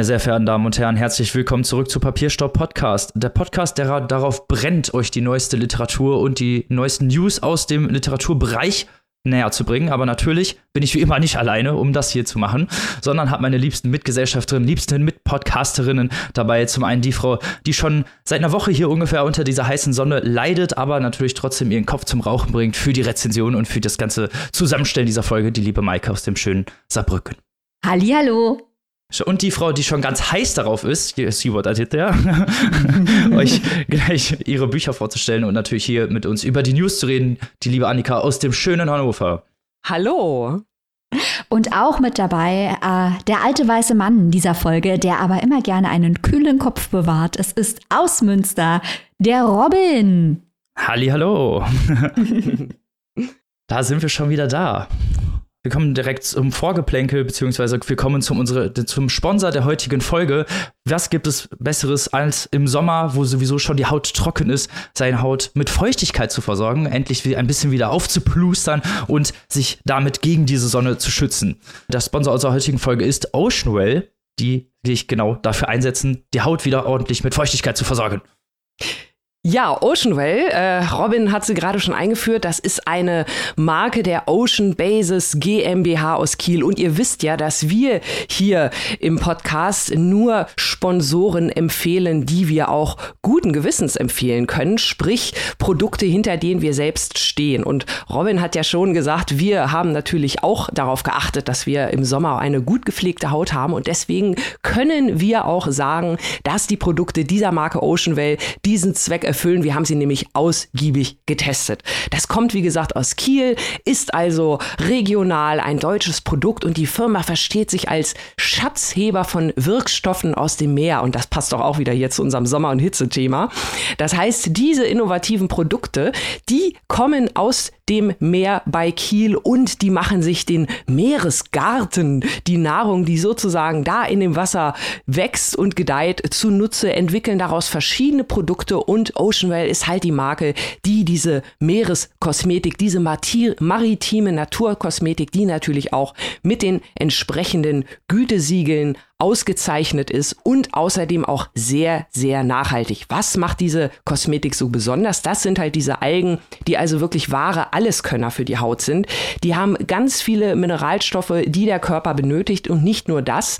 Meine sehr verehrten Damen und Herren, herzlich willkommen zurück zu Papierstopp Podcast. Der Podcast, der darauf brennt, euch die neueste Literatur und die neuesten News aus dem Literaturbereich näher zu bringen. Aber natürlich bin ich wie immer nicht alleine, um das hier zu machen, sondern habe meine liebsten Mitgesellschafterinnen, liebsten Mitpodcasterinnen dabei. Zum einen die Frau, die schon seit einer Woche hier ungefähr unter dieser heißen Sonne leidet, aber natürlich trotzdem ihren Kopf zum Rauchen bringt für die Rezension und für das ganze Zusammenstellen dieser Folge, die liebe Maike aus dem schönen Saarbrücken. Hallihallo. Und die Frau, die schon ganz heiß darauf ist, hier ist Hubert Aditya, euch gleich ihre Bücher vorzustellen und natürlich hier mit uns über die News zu reden, die liebe Annika aus dem schönen Hannover. Hallo. Und auch mit dabei äh, der alte weiße Mann dieser Folge, der aber immer gerne einen kühlen Kopf bewahrt. Es ist aus Münster, der Robin. Halli, hallo. da sind wir schon wieder da. Wir kommen direkt zum Vorgeplänkel, beziehungsweise wir kommen zum, unsere, zum Sponsor der heutigen Folge. Was gibt es Besseres als im Sommer, wo sowieso schon die Haut trocken ist, seine Haut mit Feuchtigkeit zu versorgen, endlich ein bisschen wieder aufzuplustern und sich damit gegen diese Sonne zu schützen? Der Sponsor unserer heutigen Folge ist Oceanwell, die sich genau dafür einsetzen, die Haut wieder ordentlich mit Feuchtigkeit zu versorgen. Ja, Oceanwell, äh, Robin hat sie gerade schon eingeführt, das ist eine Marke der Ocean Bases GmbH aus Kiel. Und ihr wisst ja, dass wir hier im Podcast nur Sponsoren empfehlen, die wir auch guten Gewissens empfehlen können, sprich Produkte, hinter denen wir selbst stehen. Und Robin hat ja schon gesagt, wir haben natürlich auch darauf geachtet, dass wir im Sommer eine gut gepflegte Haut haben. Und deswegen können wir auch sagen, dass die Produkte dieser Marke Oceanwell diesen Zweck erfüllen. Wir haben sie nämlich ausgiebig getestet. Das kommt, wie gesagt, aus Kiel, ist also regional ein deutsches Produkt und die Firma versteht sich als Schatzheber von Wirkstoffen aus dem Meer. Und das passt doch auch wieder hier zu unserem Sommer- und Hitzethema. Das heißt, diese innovativen Produkte, die kommen aus dem Meer bei Kiel und die machen sich den Meeresgarten, die Nahrung, die sozusagen da in dem Wasser wächst und gedeiht, zunutze, entwickeln daraus verschiedene Produkte und Oceanwell ist halt die Marke, die diese Meereskosmetik, diese maritime Naturkosmetik, die natürlich auch mit den entsprechenden Gütesiegeln ausgezeichnet ist und außerdem auch sehr, sehr nachhaltig. Was macht diese Kosmetik so besonders? Das sind halt diese Algen, die also wirklich wahre Alleskönner für die Haut sind. Die haben ganz viele Mineralstoffe, die der Körper benötigt und nicht nur das.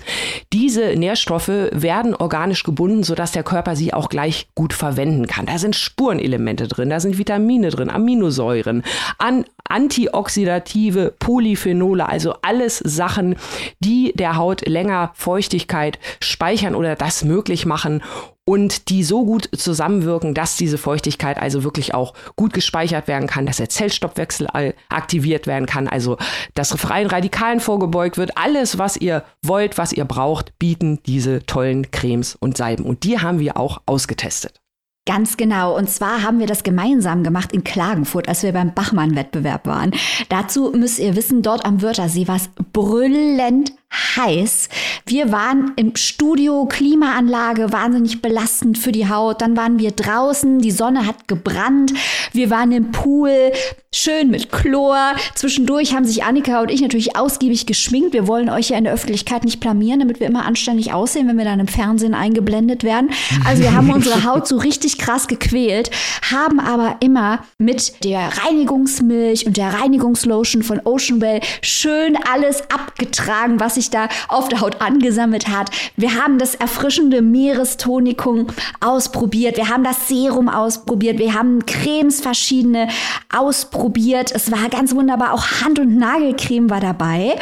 Diese Nährstoffe werden organisch gebunden, sodass der Körper sie auch gleich gut verwenden kann. Da sind Spurenelemente drin, da sind Vitamine drin, Aminosäuren, an antioxidative Polyphenole, also alles Sachen, die der Haut länger Feuchtigkeit speichern oder das möglich machen und die so gut zusammenwirken, dass diese Feuchtigkeit also wirklich auch gut gespeichert werden kann, dass der Zellstoffwechsel aktiviert werden kann, also dass freien Radikalen vorgebeugt wird. Alles, was ihr wollt, was ihr braucht, bieten diese tollen Cremes und Salben. Und die haben wir auch ausgetestet. Ganz genau. Und zwar haben wir das gemeinsam gemacht in Klagenfurt, als wir beim Bachmann-Wettbewerb waren. Dazu müsst ihr wissen, dort am Wörthersee war es brüllend heiß. Wir waren im Studio, Klimaanlage, wahnsinnig belastend für die Haut. Dann waren wir draußen, die Sonne hat gebrannt. Wir waren im Pool, schön mit Chlor. Zwischendurch haben sich Annika und ich natürlich ausgiebig geschminkt. Wir wollen euch ja in der Öffentlichkeit nicht blamieren, damit wir immer anständig aussehen, wenn wir dann im Fernsehen eingeblendet werden. Also wir haben unsere Haut so richtig krass gequält, haben aber immer mit der Reinigungsmilch und der Reinigungslotion von Oceanwell schön alles abgetragen, was sich da auf der Haut angesammelt hat. Wir haben das erfrischende Meerestonikum ausprobiert. Wir haben das Serum ausprobiert. Wir haben Cremes verschiedene ausprobiert. Es war ganz wunderbar. Auch Hand- und Nagelcreme war dabei.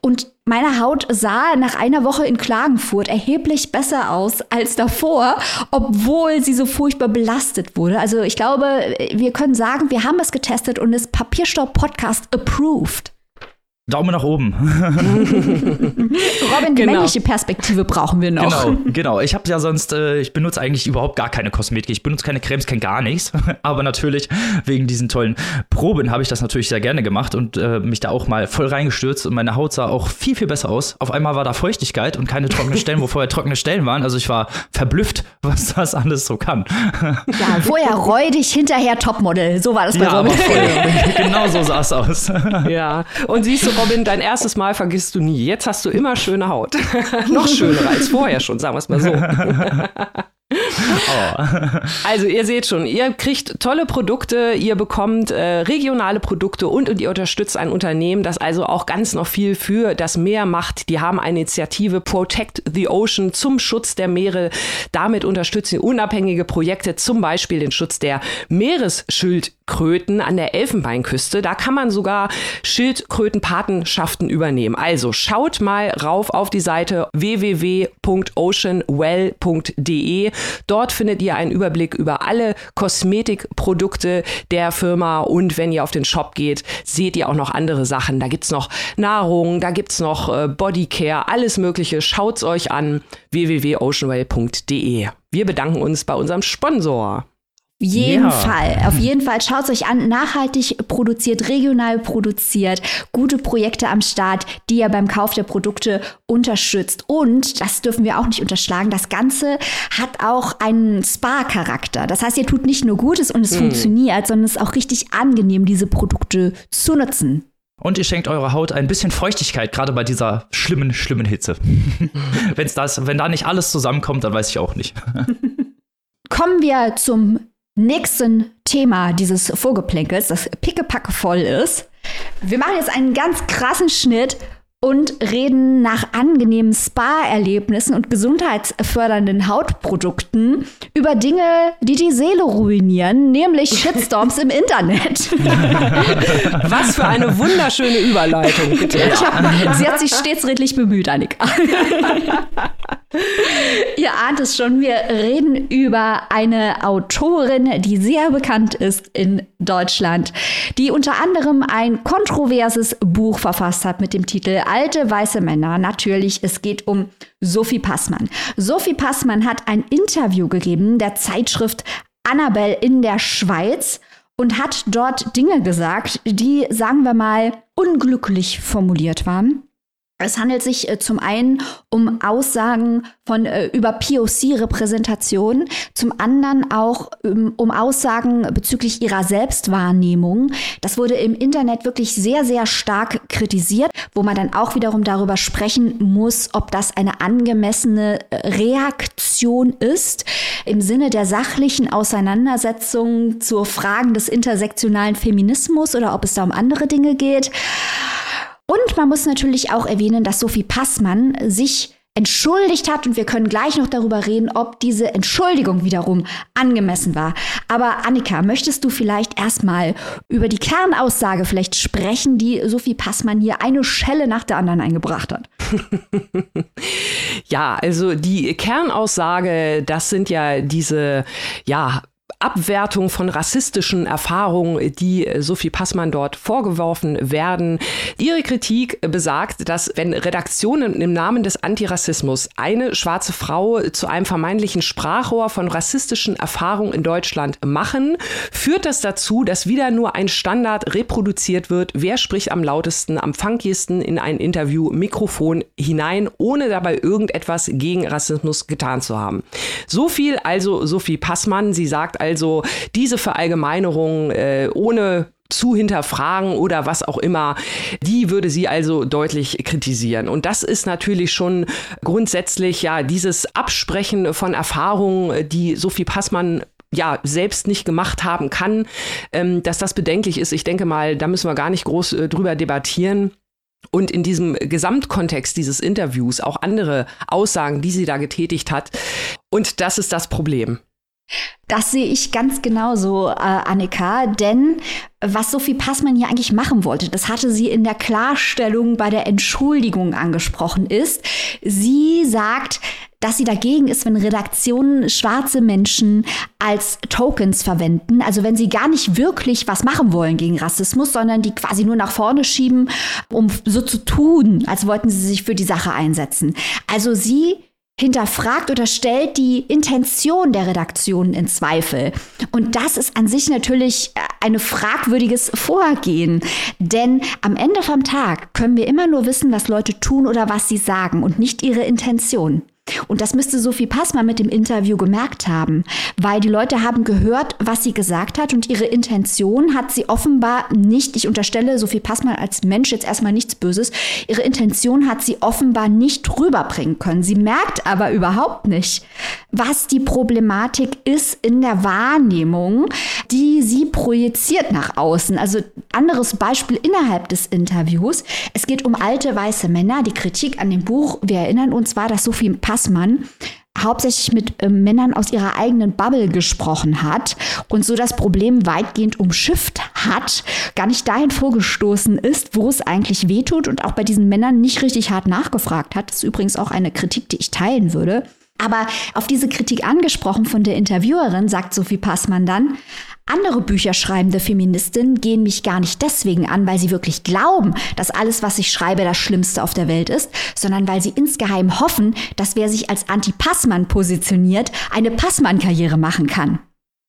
Und meine Haut sah nach einer Woche in Klagenfurt erheblich besser aus als davor, obwohl sie so furchtbar belastet wurde. Also ich glaube, wir können sagen, wir haben es getestet und ist Papierstaub Podcast approved. Daumen nach oben. Robin, die genau. männliche Perspektive brauchen wir noch. Genau, genau. Ich habe ja sonst, äh, ich benutze eigentlich überhaupt gar keine Kosmetik. Ich benutze keine Cremes, kein gar nichts. Aber natürlich wegen diesen tollen Proben habe ich das natürlich sehr gerne gemacht und äh, mich da auch mal voll reingestürzt und meine Haut sah auch viel, viel besser aus. Auf einmal war da Feuchtigkeit und keine trockenen Stellen, wo vorher trockene Stellen waren. Also ich war verblüfft, was das alles so kann. Ja, vorher räudig, hinterher Topmodel. So war das bei ja, Robin. Voll, genau so sah es aus. Ja, und siehst du, Robin, dein erstes Mal vergisst du nie. Jetzt hast du immer schöne Haut. Noch schöner als vorher schon, sagen wir es mal so. Oh. Also ihr seht schon, ihr kriegt tolle Produkte, ihr bekommt äh, regionale Produkte und, und ihr unterstützt ein Unternehmen, das also auch ganz noch viel für das Meer macht. Die haben eine Initiative Protect the Ocean zum Schutz der Meere. Damit unterstützen sie unabhängige Projekte, zum Beispiel den Schutz der Meeresschildkröten an der Elfenbeinküste. Da kann man sogar Schildkrötenpatenschaften übernehmen. Also schaut mal rauf auf die Seite www.oceanwell.de. Dort findet ihr einen Überblick über alle Kosmetikprodukte der Firma und wenn ihr auf den Shop geht, seht ihr auch noch andere Sachen. Da gibt es noch Nahrung, da gibt es noch äh, Bodycare, alles Mögliche. Schaut es euch an www.oceanway.de. Wir bedanken uns bei unserem Sponsor jeden ja. Fall. Auf jeden Fall schaut es euch an. Nachhaltig produziert, regional produziert, gute Projekte am Start, die ihr beim Kauf der Produkte unterstützt. Und, das dürfen wir auch nicht unterschlagen, das Ganze hat auch einen Spa-Charakter. Das heißt, ihr tut nicht nur Gutes und es hm. funktioniert, sondern es ist auch richtig angenehm, diese Produkte zu nutzen. Und ihr schenkt eurer Haut ein bisschen Feuchtigkeit, gerade bei dieser schlimmen, schlimmen Hitze. Wenn's das, wenn da nicht alles zusammenkommt, dann weiß ich auch nicht. Kommen wir zum nächsten Thema dieses Vorgeplänkels, das pickepacke voll ist. Wir machen jetzt einen ganz krassen Schnitt und reden nach angenehmen Spa-Erlebnissen und gesundheitsfördernden Hautprodukten über Dinge, die die Seele ruinieren, nämlich Shitstorms im Internet. Was für eine wunderschöne Überleitung, bitte. Hab, sie hat sich stets redlich bemüht, Annika. Ihr ahnt es schon, wir reden über eine Autorin, die sehr bekannt ist in Deutschland, die unter anderem ein kontroverses Buch verfasst hat mit dem Titel Alte weiße Männer. Natürlich, es geht um Sophie Passmann. Sophie Passmann hat ein Interview gegeben der Zeitschrift Annabelle in der Schweiz und hat dort Dinge gesagt, die, sagen wir mal, unglücklich formuliert waren. Es handelt sich äh, zum einen um Aussagen von äh, über POC-Repräsentation, zum anderen auch ähm, um Aussagen bezüglich ihrer Selbstwahrnehmung. Das wurde im Internet wirklich sehr, sehr stark kritisiert, wo man dann auch wiederum darüber sprechen muss, ob das eine angemessene äh, Reaktion ist im Sinne der sachlichen Auseinandersetzung zur Fragen des intersektionalen Feminismus oder ob es da um andere Dinge geht. Und man muss natürlich auch erwähnen, dass Sophie Passmann sich entschuldigt hat und wir können gleich noch darüber reden, ob diese Entschuldigung wiederum angemessen war. Aber Annika, möchtest du vielleicht erstmal über die Kernaussage vielleicht sprechen, die Sophie Passmann hier eine Schelle nach der anderen eingebracht hat? ja, also die Kernaussage, das sind ja diese ja Abwertung von rassistischen Erfahrungen, die Sophie Passmann dort vorgeworfen werden. Ihre Kritik besagt, dass wenn Redaktionen im Namen des Antirassismus eine schwarze Frau zu einem vermeintlichen Sprachrohr von rassistischen Erfahrungen in Deutschland machen, führt das dazu, dass wieder nur ein Standard reproduziert wird. Wer spricht am lautesten, am funkiesten in ein Interview, Mikrofon hinein, ohne dabei irgendetwas gegen Rassismus getan zu haben. So viel also Sophie Passmann. Sie sagt also, also diese Verallgemeinerung äh, ohne zu hinterfragen oder was auch immer, die würde sie also deutlich kritisieren. Und das ist natürlich schon grundsätzlich ja dieses Absprechen von Erfahrungen, die Sophie Passmann ja selbst nicht gemacht haben kann, ähm, dass das bedenklich ist. Ich denke mal, da müssen wir gar nicht groß äh, drüber debattieren. Und in diesem Gesamtkontext dieses Interviews auch andere Aussagen, die sie da getätigt hat. Und das ist das Problem. Das sehe ich ganz genauso, äh, Annika, denn was Sophie Passmann hier eigentlich machen wollte, das hatte sie in der Klarstellung bei der Entschuldigung angesprochen, ist, sie sagt, dass sie dagegen ist, wenn Redaktionen schwarze Menschen als Tokens verwenden. Also wenn sie gar nicht wirklich was machen wollen gegen Rassismus, sondern die quasi nur nach vorne schieben, um so zu tun, als wollten sie sich für die Sache einsetzen. Also sie hinterfragt oder stellt die Intention der Redaktion in Zweifel. Und das ist an sich natürlich äh, ein fragwürdiges Vorgehen. Denn am Ende vom Tag können wir immer nur wissen, was Leute tun oder was sie sagen und nicht ihre Intention. Und das müsste Sophie Passmann mit dem Interview gemerkt haben, weil die Leute haben gehört, was sie gesagt hat und ihre Intention hat sie offenbar nicht, ich unterstelle Sophie Passmann als Mensch jetzt erstmal nichts Böses, ihre Intention hat sie offenbar nicht rüberbringen können. Sie merkt aber überhaupt nicht, was die Problematik ist in der Wahrnehmung, die sie projiziert nach außen. Also anderes Beispiel innerhalb des Interviews. Es geht um alte weiße Männer. Die Kritik an dem Buch, wir erinnern uns, war, dass Sophie Passmann hauptsächlich mit äh, Männern aus ihrer eigenen Bubble gesprochen hat und so das Problem weitgehend umschifft hat, gar nicht dahin vorgestoßen ist, wo es eigentlich wehtut und auch bei diesen Männern nicht richtig hart nachgefragt hat. Das ist übrigens auch eine Kritik, die ich teilen würde. Aber auf diese Kritik angesprochen von der Interviewerin, sagt Sophie Passmann dann, andere bücherschreibende Feministinnen gehen mich gar nicht deswegen an, weil sie wirklich glauben, dass alles, was ich schreibe, das Schlimmste auf der Welt ist, sondern weil sie insgeheim hoffen, dass wer sich als Anti-Passmann positioniert, eine Passmann-Karriere machen kann.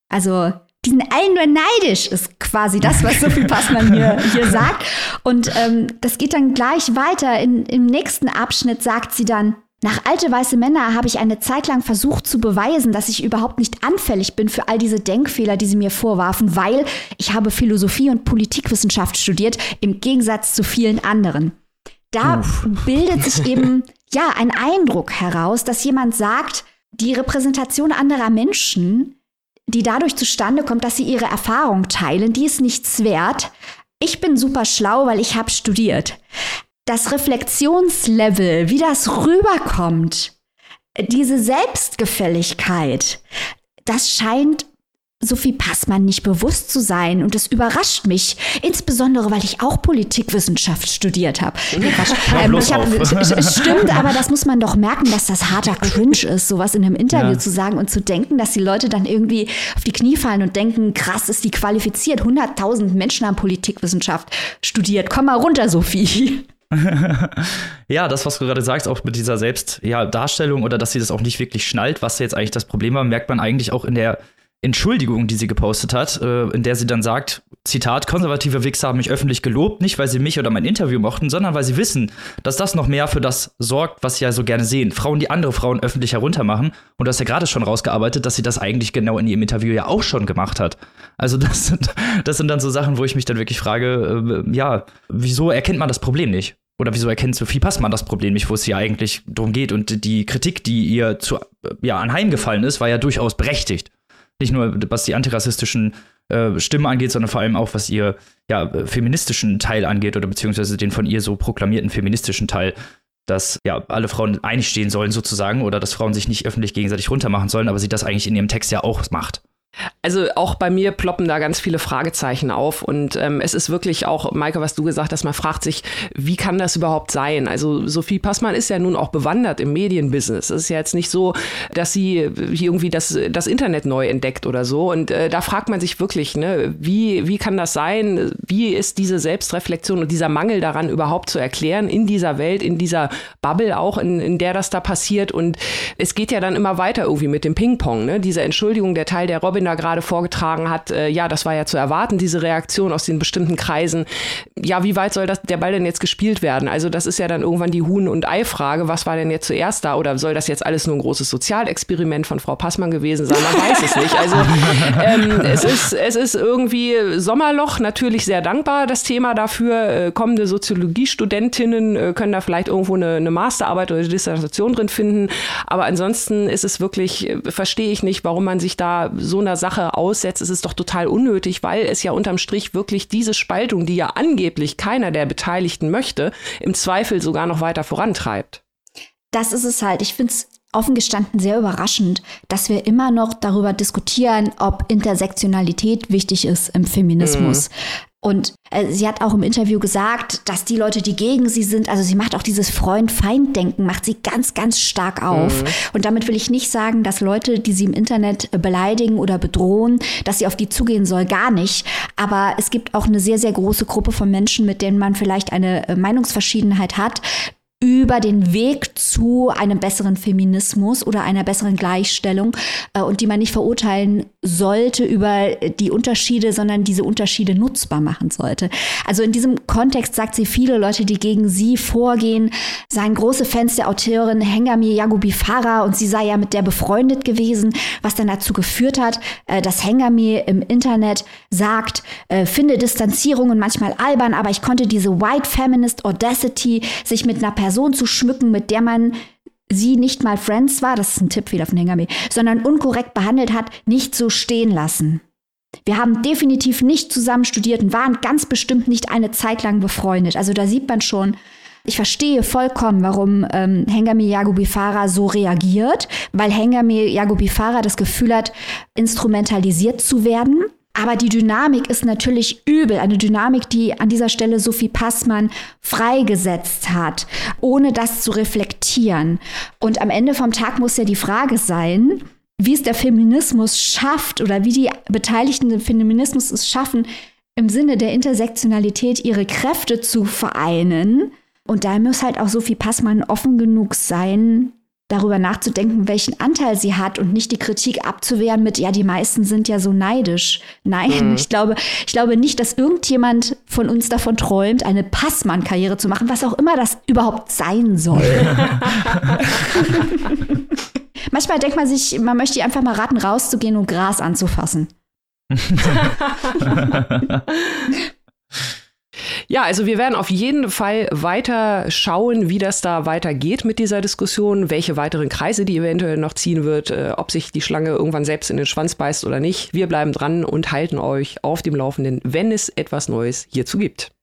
Also die sind allen nur neidisch, ist quasi das, was Sophie Passmann hier, hier sagt. Und ähm, das geht dann gleich weiter. In, Im nächsten Abschnitt sagt sie dann, nach alte weiße Männer habe ich eine Zeit lang versucht zu beweisen, dass ich überhaupt nicht anfällig bin für all diese Denkfehler, die sie mir vorwarfen, weil ich habe Philosophie und Politikwissenschaft studiert, im Gegensatz zu vielen anderen. Da Uff. bildet sich eben ja ein Eindruck heraus, dass jemand sagt, die Repräsentation anderer Menschen, die dadurch zustande kommt, dass sie ihre Erfahrung teilen, die ist nichts wert. Ich bin super schlau, weil ich habe studiert das Reflexionslevel, wie das rüberkommt, diese Selbstgefälligkeit, das scheint Sophie Passmann nicht bewusst zu sein. Und das überrascht mich, insbesondere weil ich auch Politikwissenschaft studiert habe. ähm, es stimmt, aber das muss man doch merken, dass das harter Cringe ist, sowas in einem Interview ja. zu sagen und zu denken, dass die Leute dann irgendwie auf die Knie fallen und denken, krass, ist die qualifiziert. 100.000 Menschen haben Politikwissenschaft studiert. Komm mal runter, Sophie. ja, das, was du gerade sagst, auch mit dieser Selbstdarstellung ja, oder dass sie das auch nicht wirklich schnallt, was jetzt eigentlich das Problem war, merkt man eigentlich auch in der Entschuldigung, die sie gepostet hat, äh, in der sie dann sagt, Zitat, konservative Wichser haben mich öffentlich gelobt, nicht weil sie mich oder mein Interview mochten, sondern weil sie wissen, dass das noch mehr für das sorgt, was sie ja so gerne sehen. Frauen, die andere Frauen öffentlich heruntermachen. Und du hast ja gerade schon rausgearbeitet, dass sie das eigentlich genau in ihrem Interview ja auch schon gemacht hat. Also das sind, das sind dann so Sachen, wo ich mich dann wirklich frage, äh, ja, wieso erkennt man das Problem nicht? Oder wieso erkennt Sophie Passmann das Problem nicht, wo es hier eigentlich darum geht? Und die Kritik, die ihr zu, ja, anheimgefallen ist, war ja durchaus berechtigt. Nicht nur, was die antirassistischen äh, Stimmen angeht, sondern vor allem auch, was ihr ja, feministischen Teil angeht oder beziehungsweise den von ihr so proklamierten feministischen Teil, dass ja alle Frauen einig stehen sollen sozusagen oder dass Frauen sich nicht öffentlich gegenseitig runtermachen sollen, aber sie das eigentlich in ihrem Text ja auch macht. Also auch bei mir ploppen da ganz viele Fragezeichen auf und ähm, es ist wirklich auch, Maike, was du gesagt hast, man fragt sich, wie kann das überhaupt sein? Also Sophie Passmann ist ja nun auch bewandert im Medienbusiness. Es ist ja jetzt nicht so, dass sie irgendwie das, das Internet neu entdeckt oder so und äh, da fragt man sich wirklich, ne, wie, wie kann das sein? Wie ist diese Selbstreflexion und dieser Mangel daran überhaupt zu erklären in dieser Welt, in dieser Bubble auch, in, in der das da passiert und es geht ja dann immer weiter irgendwie mit dem Ping-Pong, ne? Diese Entschuldigung, der Teil der Robin Robin da gerade vorgetragen hat, äh, ja, das war ja zu erwarten, diese Reaktion aus den bestimmten Kreisen. Ja, wie weit soll das, der Ball denn jetzt gespielt werden? Also das ist ja dann irgendwann die Huhn- und Ei-Frage. Was war denn jetzt zuerst da? Oder soll das jetzt alles nur ein großes Sozialexperiment von Frau Passmann gewesen sein? Man weiß es nicht. Also ähm, es, ist, es ist irgendwie Sommerloch, natürlich sehr dankbar, das Thema dafür. Äh, kommende Soziologiestudentinnen äh, können da vielleicht irgendwo eine, eine Masterarbeit oder eine Dissertation drin finden. Aber ansonsten ist es wirklich, äh, verstehe ich nicht, warum man sich da so eine einer Sache aussetzt, ist es doch total unnötig, weil es ja unterm Strich wirklich diese Spaltung, die ja angeblich keiner der Beteiligten möchte, im Zweifel sogar noch weiter vorantreibt. Das ist es halt. Ich finde es offen gestanden sehr überraschend, dass wir immer noch darüber diskutieren, ob Intersektionalität wichtig ist im Feminismus. Mhm. Und äh, sie hat auch im Interview gesagt, dass die Leute, die gegen sie sind, also sie macht auch dieses Freund-Feind-Denken, macht sie ganz, ganz stark auf. Mhm. Und damit will ich nicht sagen, dass Leute, die sie im Internet beleidigen oder bedrohen, dass sie auf die zugehen soll, gar nicht. Aber es gibt auch eine sehr, sehr große Gruppe von Menschen, mit denen man vielleicht eine äh, Meinungsverschiedenheit hat, über den Weg zu einem besseren Feminismus oder einer besseren Gleichstellung äh, und die man nicht verurteilen sollte über die Unterschiede, sondern diese Unterschiede nutzbar machen sollte. Also in diesem Kontext sagt sie, viele Leute, die gegen sie vorgehen, seien große Fans der Autorin Hengami Yagubi Farah und sie sei ja mit der befreundet gewesen, was dann dazu geführt hat, äh, dass Hengami im Internet sagt, äh, finde Distanzierungen manchmal albern, aber ich konnte diese White Feminist Audacity, sich mit einer Person Person zu schmücken, mit der man sie nicht mal Friends war, das ist ein Tipp wieder von Hengame, sondern unkorrekt behandelt hat, nicht so stehen lassen. Wir haben definitiv nicht zusammen studiert und waren ganz bestimmt nicht eine Zeit lang befreundet. Also da sieht man schon, ich verstehe vollkommen, warum ähm, Hengame Yagubifara so reagiert, weil Hengame Yagubifara das Gefühl hat, instrumentalisiert zu werden aber die Dynamik ist natürlich übel. Eine Dynamik, die an dieser Stelle Sophie Passmann freigesetzt hat, ohne das zu reflektieren. Und am Ende vom Tag muss ja die Frage sein, wie es der Feminismus schafft oder wie die Beteiligten des Feminismus es schaffen, im Sinne der Intersektionalität ihre Kräfte zu vereinen. Und da muss halt auch Sophie Passmann offen genug sein, darüber nachzudenken, welchen Anteil sie hat und nicht die Kritik abzuwehren mit, ja, die meisten sind ja so neidisch. Nein, mhm. ich glaube, ich glaube nicht, dass irgendjemand von uns davon träumt, eine Passmann-Karriere zu machen, was auch immer das überhaupt sein soll. Manchmal denkt man sich, man möchte einfach mal raten, rauszugehen und Gras anzufassen. Ja, also wir werden auf jeden Fall weiter schauen, wie das da weitergeht mit dieser Diskussion, welche weiteren Kreise die eventuell noch ziehen wird, äh, ob sich die Schlange irgendwann selbst in den Schwanz beißt oder nicht. Wir bleiben dran und halten euch auf dem Laufenden, wenn es etwas Neues hierzu gibt.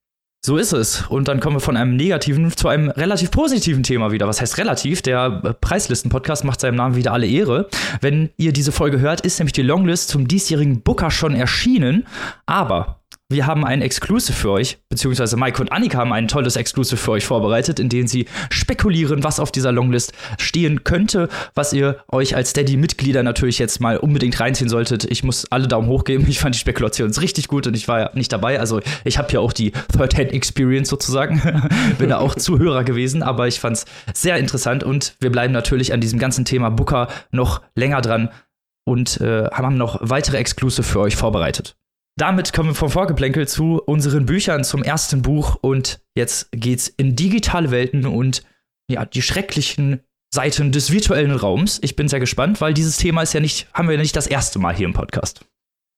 So ist es. Und dann kommen wir von einem negativen zu einem relativ positiven Thema wieder. Was heißt relativ? Der äh, Preislisten-Podcast macht seinem Namen wieder alle Ehre. Wenn ihr diese Folge hört, ist nämlich die Longlist zum diesjährigen Booker schon erschienen. Aber wir haben ein Exclusive für euch, beziehungsweise Mike und Annika haben ein tolles Exclusive für euch vorbereitet, in dem sie spekulieren, was auf dieser Longlist stehen könnte, was ihr euch als Steady-Mitglieder natürlich jetzt mal unbedingt reinziehen solltet. Ich muss alle Daumen hoch geben. Ich fand die Spekulation richtig gut und ich war ja nicht dabei. Also ich habe ja auch die Third-Hand-Experience sozusagen. Bin da auch Zuhörer gewesen, aber ich fand es sehr interessant und wir bleiben natürlich an diesem ganzen Thema Booker noch länger dran und äh, haben noch weitere Exclusive für euch vorbereitet. Damit kommen wir vom Vorgeplänkel zu unseren Büchern zum ersten Buch und jetzt geht's in digitale Welten und ja, die schrecklichen Seiten des virtuellen Raums. Ich bin sehr gespannt, weil dieses Thema ist ja nicht, haben wir ja nicht das erste Mal hier im Podcast.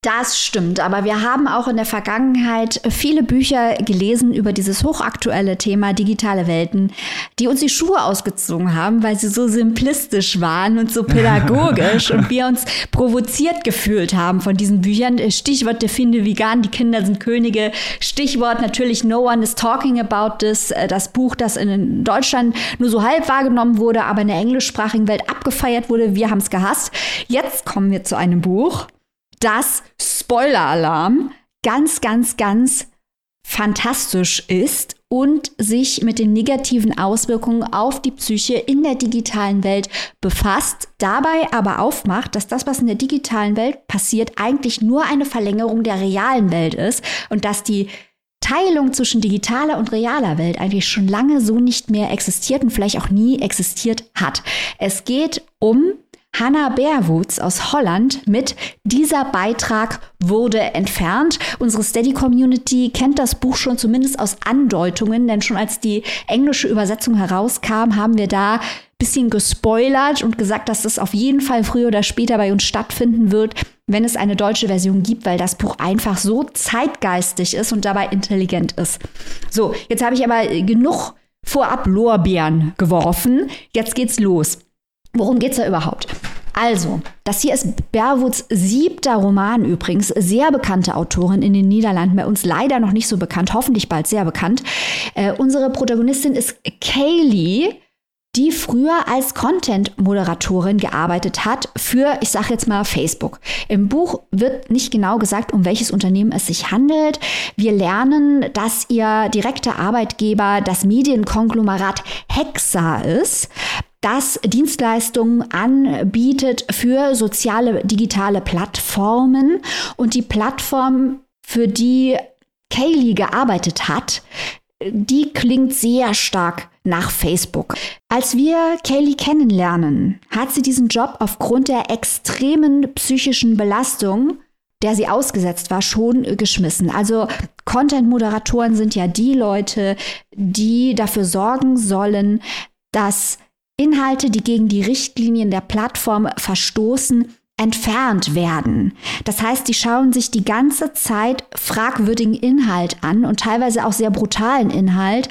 Das stimmt, aber wir haben auch in der Vergangenheit viele Bücher gelesen über dieses hochaktuelle Thema digitale Welten, die uns die Schuhe ausgezogen haben, weil sie so simplistisch waren und so pädagogisch und wir uns provoziert gefühlt haben von diesen Büchern. Stichwort der Finde vegan, die Kinder sind Könige. Stichwort natürlich No One is Talking About This, äh, das Buch, das in Deutschland nur so halb wahrgenommen wurde, aber in der englischsprachigen Welt abgefeiert wurde. Wir haben es gehasst. Jetzt kommen wir zu einem Buch das Spoiler-Alarm ganz, ganz, ganz fantastisch ist und sich mit den negativen Auswirkungen auf die Psyche in der digitalen Welt befasst, dabei aber aufmacht, dass das, was in der digitalen Welt passiert, eigentlich nur eine Verlängerung der realen Welt ist und dass die Teilung zwischen digitaler und realer Welt eigentlich schon lange so nicht mehr existiert und vielleicht auch nie existiert hat. Es geht um Hannah Berwoods aus Holland mit Dieser Beitrag wurde entfernt. Unsere Steady-Community kennt das Buch schon zumindest aus Andeutungen, denn schon als die englische Übersetzung herauskam, haben wir da bisschen gespoilert und gesagt, dass das auf jeden Fall früher oder später bei uns stattfinden wird, wenn es eine deutsche Version gibt, weil das Buch einfach so zeitgeistig ist und dabei intelligent ist. So, jetzt habe ich aber genug vorab Lorbeeren geworfen. Jetzt geht's los. Worum geht es da überhaupt? Also, das hier ist Berwoods siebter Roman übrigens, sehr bekannte Autorin in den Niederlanden, bei uns leider noch nicht so bekannt, hoffentlich bald sehr bekannt. Äh, unsere Protagonistin ist Kaylee, die früher als Content-Moderatorin gearbeitet hat für, ich sage jetzt mal, Facebook. Im Buch wird nicht genau gesagt, um welches Unternehmen es sich handelt. Wir lernen, dass ihr direkter Arbeitgeber das Medienkonglomerat Hexa ist das Dienstleistungen anbietet für soziale digitale Plattformen und die Plattform, für die Kaylee gearbeitet hat, die klingt sehr stark nach Facebook. Als wir Kaylee kennenlernen, hat sie diesen Job aufgrund der extremen psychischen Belastung, der sie ausgesetzt war, schon geschmissen. Also Content-Moderatoren sind ja die Leute, die dafür sorgen sollen, dass Inhalte, die gegen die Richtlinien der Plattform verstoßen, entfernt werden. Das heißt, die schauen sich die ganze Zeit fragwürdigen Inhalt an und teilweise auch sehr brutalen Inhalt.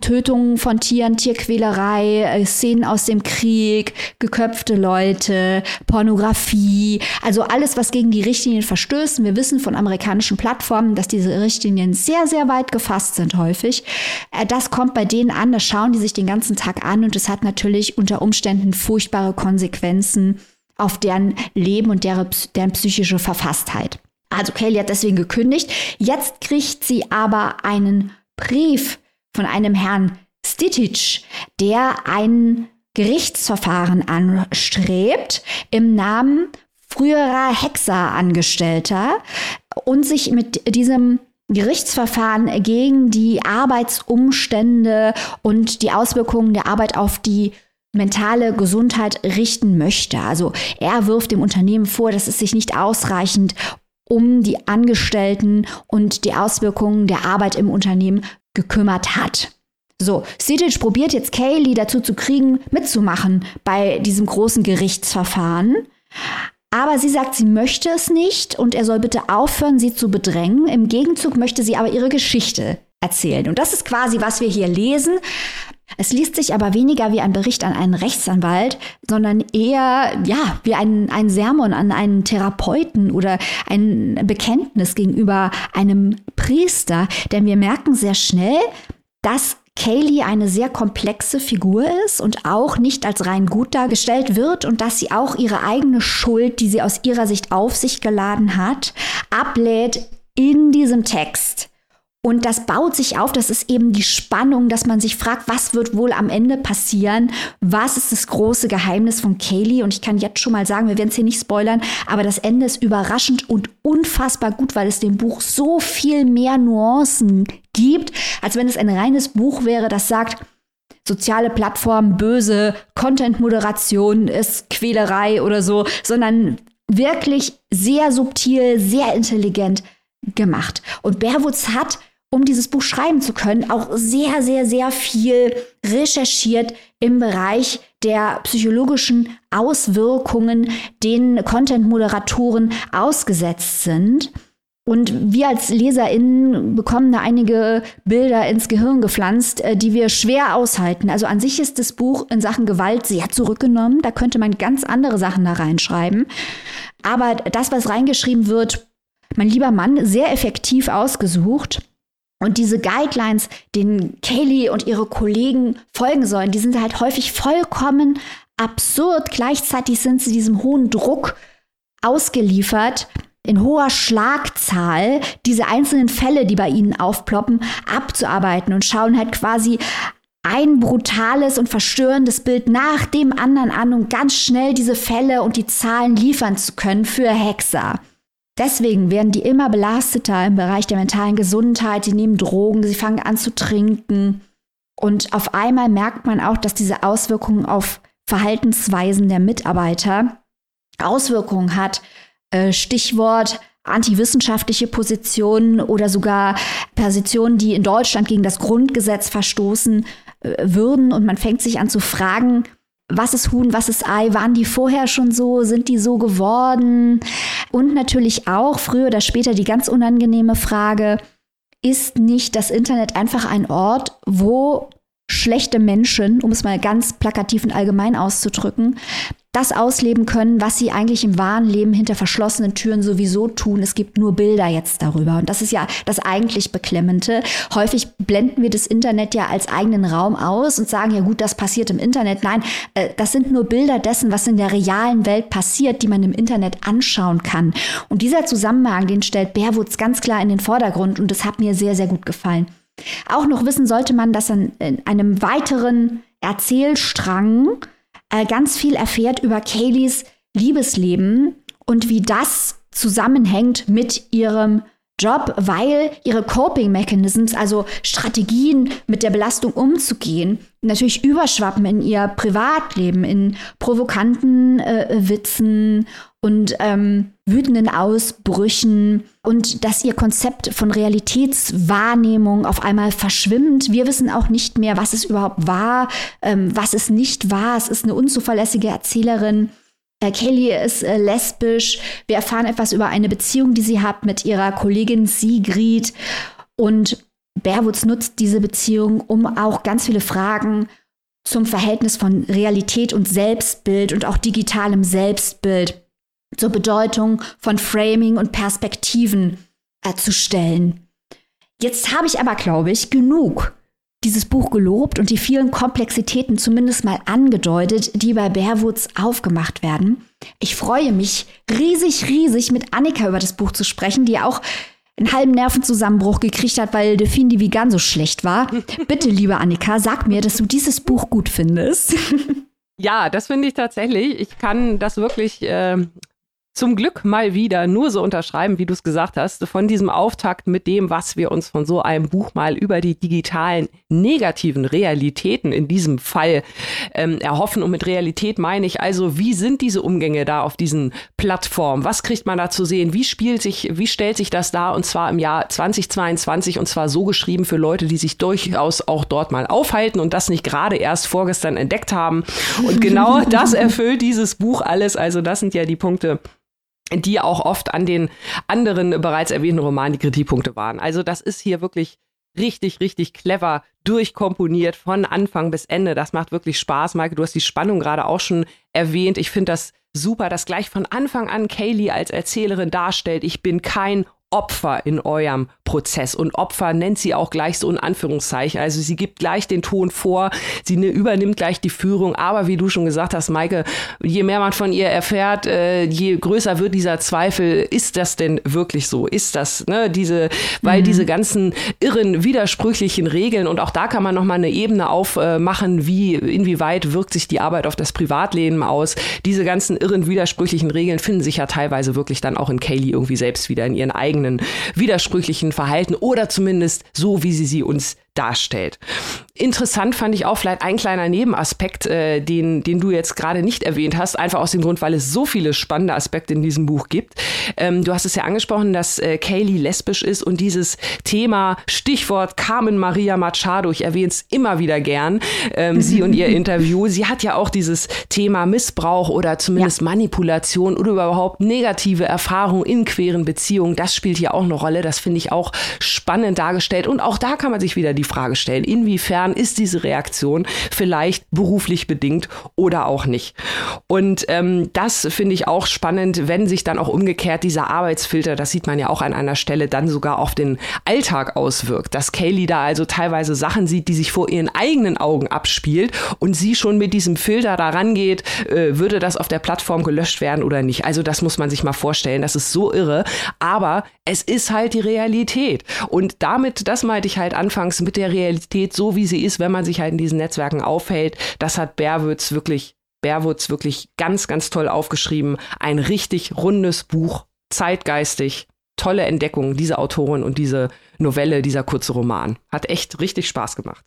Tötungen von Tieren, Tierquälerei, äh, Szenen aus dem Krieg, geköpfte Leute, Pornografie, also alles, was gegen die Richtlinien verstößt. Wir wissen von amerikanischen Plattformen, dass diese Richtlinien sehr, sehr weit gefasst sind häufig. Äh, das kommt bei denen an, das schauen die sich den ganzen Tag an und es hat natürlich unter Umständen furchtbare Konsequenzen auf deren Leben und deren, deren psychische Verfasstheit. Also Kelly hat deswegen gekündigt. Jetzt kriegt sie aber einen Brief von einem Herrn Stitich, der ein Gerichtsverfahren anstrebt im Namen früherer Hexer-Angestellter und sich mit diesem Gerichtsverfahren gegen die Arbeitsumstände und die Auswirkungen der Arbeit auf die mentale Gesundheit richten möchte. Also er wirft dem Unternehmen vor, dass es sich nicht ausreichend um die Angestellten und die Auswirkungen der Arbeit im Unternehmen gekümmert hat. So, Sidic probiert jetzt Kaylee dazu zu kriegen, mitzumachen bei diesem großen Gerichtsverfahren. Aber sie sagt, sie möchte es nicht und er soll bitte aufhören, sie zu bedrängen. Im Gegenzug möchte sie aber ihre Geschichte erzählen. Und das ist quasi, was wir hier lesen. Es liest sich aber weniger wie ein Bericht an einen Rechtsanwalt, sondern eher, ja, wie ein, ein Sermon an einen Therapeuten oder ein Bekenntnis gegenüber einem Priester. Denn wir merken sehr schnell, dass Kaylee eine sehr komplexe Figur ist und auch nicht als rein gut dargestellt wird und dass sie auch ihre eigene Schuld, die sie aus ihrer Sicht auf sich geladen hat, ablädt in diesem Text. Und das baut sich auf, das ist eben die Spannung, dass man sich fragt, was wird wohl am Ende passieren? Was ist das große Geheimnis von Kaylee? Und ich kann jetzt schon mal sagen, wir werden es hier nicht spoilern, aber das Ende ist überraschend und unfassbar gut, weil es dem Buch so viel mehr Nuancen gibt, als wenn es ein reines Buch wäre, das sagt, soziale Plattformen böse, Content-Moderation ist Quälerei oder so, sondern wirklich sehr subtil, sehr intelligent gemacht. Und Berwutz hat um dieses Buch schreiben zu können, auch sehr, sehr, sehr viel recherchiert im Bereich der psychologischen Auswirkungen, denen Content-Moderatoren ausgesetzt sind. Und wir als LeserInnen bekommen da einige Bilder ins Gehirn gepflanzt, äh, die wir schwer aushalten. Also an sich ist das Buch in Sachen Gewalt sehr zurückgenommen. Da könnte man ganz andere Sachen da reinschreiben. Aber das, was reingeschrieben wird, mein lieber Mann, sehr effektiv ausgesucht. Und diese Guidelines, denen Kaylee und ihre Kollegen folgen sollen, die sind halt häufig vollkommen absurd. Gleichzeitig sind sie diesem hohen Druck ausgeliefert, in hoher Schlagzahl diese einzelnen Fälle, die bei ihnen aufploppen, abzuarbeiten und schauen halt quasi ein brutales und verstörendes Bild nach dem anderen an, um ganz schnell diese Fälle und die Zahlen liefern zu können für Hexer. Deswegen werden die immer belasteter im Bereich der mentalen Gesundheit. Die nehmen Drogen, sie fangen an zu trinken. Und auf einmal merkt man auch, dass diese Auswirkungen auf Verhaltensweisen der Mitarbeiter Auswirkungen hat. Äh, Stichwort antiwissenschaftliche Positionen oder sogar Positionen, die in Deutschland gegen das Grundgesetz verstoßen äh, würden. Und man fängt sich an zu fragen, was ist Huhn, was ist Ei? Waren die vorher schon so? Sind die so geworden? Und natürlich auch früher oder später die ganz unangenehme Frage, ist nicht das Internet einfach ein Ort, wo schlechte Menschen, um es mal ganz plakativ und allgemein auszudrücken, das ausleben können, was sie eigentlich im wahren Leben hinter verschlossenen Türen sowieso tun. Es gibt nur Bilder jetzt darüber. Und das ist ja das eigentlich Beklemmende. Häufig blenden wir das Internet ja als eigenen Raum aus und sagen, ja gut, das passiert im Internet. Nein, äh, das sind nur Bilder dessen, was in der realen Welt passiert, die man im Internet anschauen kann. Und dieser Zusammenhang, den stellt Berwutz ganz klar in den Vordergrund und das hat mir sehr, sehr gut gefallen. Auch noch wissen sollte man, dass an einem weiteren Erzählstrang äh, ganz viel erfährt über Kayleys Liebesleben und wie das zusammenhängt mit ihrem Job, weil ihre Coping Mechanisms, also Strategien mit der Belastung umzugehen, natürlich überschwappen in ihr Privatleben, in provokanten äh, Witzen und ähm, wütenden Ausbrüchen und dass ihr Konzept von Realitätswahrnehmung auf einmal verschwimmt. Wir wissen auch nicht mehr, was es überhaupt war, ähm, was es nicht war. Es ist eine unzuverlässige Erzählerin. Äh, Kelly ist äh, lesbisch. Wir erfahren etwas über eine Beziehung, die sie hat mit ihrer Kollegin Sigrid. Und Berwoods nutzt diese Beziehung, um auch ganz viele Fragen zum Verhältnis von Realität und Selbstbild und auch digitalem Selbstbild zur Bedeutung von Framing und Perspektiven äh, zu stellen. Jetzt habe ich aber, glaube ich, genug dieses Buch gelobt und die vielen Komplexitäten zumindest mal angedeutet, die bei Bearwoods aufgemacht werden. Ich freue mich riesig, riesig mit Annika über das Buch zu sprechen, die auch einen halben Nervenzusammenbruch gekriegt hat, weil Delphine die Vegan so schlecht war. Bitte, liebe Annika, sag mir, dass du dieses Buch gut findest. Ja, das finde ich tatsächlich. Ich kann das wirklich äh, zum Glück mal wieder nur so unterschreiben, wie du es gesagt hast, von diesem Auftakt mit dem, was wir uns von so einem Buch mal über die digitalen negativen Realitäten in diesem Fall ähm, erhoffen. Und mit Realität meine ich also, wie sind diese Umgänge da auf diesen Plattformen? Was kriegt man da zu sehen? Wie spielt sich, wie stellt sich das da? Und zwar im Jahr 2022 und zwar so geschrieben für Leute, die sich durchaus auch dort mal aufhalten und das nicht gerade erst vorgestern entdeckt haben. Und genau das erfüllt dieses Buch alles. Also das sind ja die Punkte, die auch oft an den anderen bereits erwähnten Romanen die Kritikpunkte waren. Also das ist hier wirklich richtig, richtig clever durchkomponiert von Anfang bis Ende. Das macht wirklich Spaß. Maike, du hast die Spannung gerade auch schon erwähnt. Ich finde das super, dass gleich von Anfang an Kaylee als Erzählerin darstellt, ich bin kein Opfer in eurem Prozess. Und Opfer nennt sie auch gleich so in Anführungszeichen. Also sie gibt gleich den Ton vor, sie ne, übernimmt gleich die Führung. Aber wie du schon gesagt hast, Maike, je mehr man von ihr erfährt, äh, je größer wird dieser Zweifel, ist das denn wirklich so? Ist das, ne, diese, weil mhm. diese ganzen irren, widersprüchlichen Regeln und auch da kann man nochmal eine Ebene aufmachen, äh, wie, inwieweit wirkt sich die Arbeit auf das Privatleben aus. Diese ganzen irren, widersprüchlichen Regeln finden sich ja teilweise wirklich dann auch in Kaylee irgendwie selbst wieder in ihren eigenen widersprüchlichen Verhalten oder zumindest so, wie sie sie uns darstellt. Interessant fand ich auch vielleicht ein kleiner Nebenaspekt, äh, den, den du jetzt gerade nicht erwähnt hast, einfach aus dem Grund, weil es so viele spannende Aspekte in diesem Buch gibt. Ähm, du hast es ja angesprochen, dass äh, Kaylee lesbisch ist und dieses Thema, Stichwort Carmen Maria Machado, ich erwähne es immer wieder gern, ähm, sie und ihr Interview, sie hat ja auch dieses Thema Missbrauch oder zumindest ja. Manipulation oder überhaupt negative Erfahrungen in queeren Beziehungen, das spielt hier auch eine Rolle, das finde ich auch spannend dargestellt und auch da kann man sich wieder die Frage stellen, inwiefern ist diese Reaktion vielleicht beruflich bedingt oder auch nicht. Und ähm, das finde ich auch spannend, wenn sich dann auch umgekehrt dieser Arbeitsfilter, das sieht man ja auch an einer Stelle, dann sogar auf den Alltag auswirkt. Dass Kaylee da also teilweise Sachen sieht, die sich vor ihren eigenen Augen abspielt und sie schon mit diesem Filter da rangeht, äh, würde das auf der Plattform gelöscht werden oder nicht. Also das muss man sich mal vorstellen. Das ist so irre. Aber es ist halt die Realität. Und damit, das meinte ich halt anfangs mit der Realität, so wie sie ist, wenn man sich halt in diesen Netzwerken aufhält, das hat Berwitz wirklich, Berwitz wirklich ganz, ganz toll aufgeschrieben. Ein richtig rundes Buch, zeitgeistig, tolle Entdeckung, diese Autorin und diese Novelle, dieser kurze Roman. Hat echt richtig Spaß gemacht.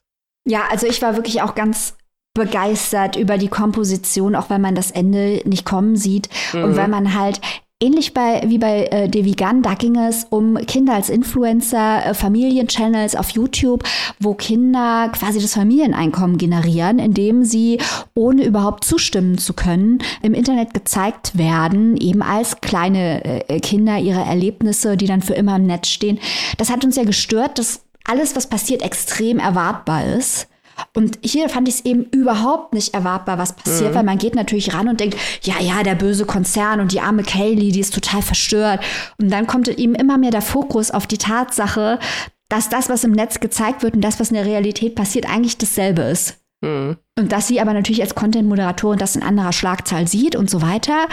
Ja, also ich war wirklich auch ganz begeistert über die Komposition, auch wenn man das Ende nicht kommen sieht mhm. und weil man halt Ähnlich bei, wie bei äh, Devigan, da ging es um Kinder als Influencer, äh, Familienchannels auf YouTube, wo Kinder quasi das Familieneinkommen generieren, indem sie, ohne überhaupt zustimmen zu können, im Internet gezeigt werden, eben als kleine äh, Kinder ihre Erlebnisse, die dann für immer im Netz stehen. Das hat uns ja gestört, dass alles, was passiert, extrem erwartbar ist. Und hier fand ich es eben überhaupt nicht erwartbar, was passiert, mhm. weil man geht natürlich ran und denkt, ja, ja, der böse Konzern und die arme Kaylee, die ist total verstört. Und dann kommt eben immer mehr der Fokus auf die Tatsache, dass das, was im Netz gezeigt wird und das, was in der Realität passiert, eigentlich dasselbe ist. Mhm. Und dass sie aber natürlich als Content-Moderatorin das in anderer Schlagzahl sieht und so weiter.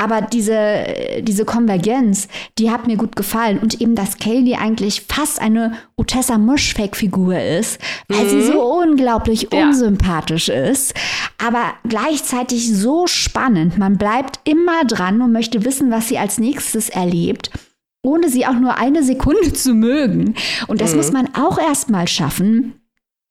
Aber diese, diese Konvergenz, die hat mir gut gefallen. Und eben, dass Kaylee eigentlich fast eine Utessa Mushfake-Figur ist, weil mhm. sie so unglaublich ja. unsympathisch ist, aber gleichzeitig so spannend. Man bleibt immer dran und möchte wissen, was sie als nächstes erlebt. ohne sie auch nur eine Sekunde zu mögen. Und das mhm. muss man auch erstmal schaffen.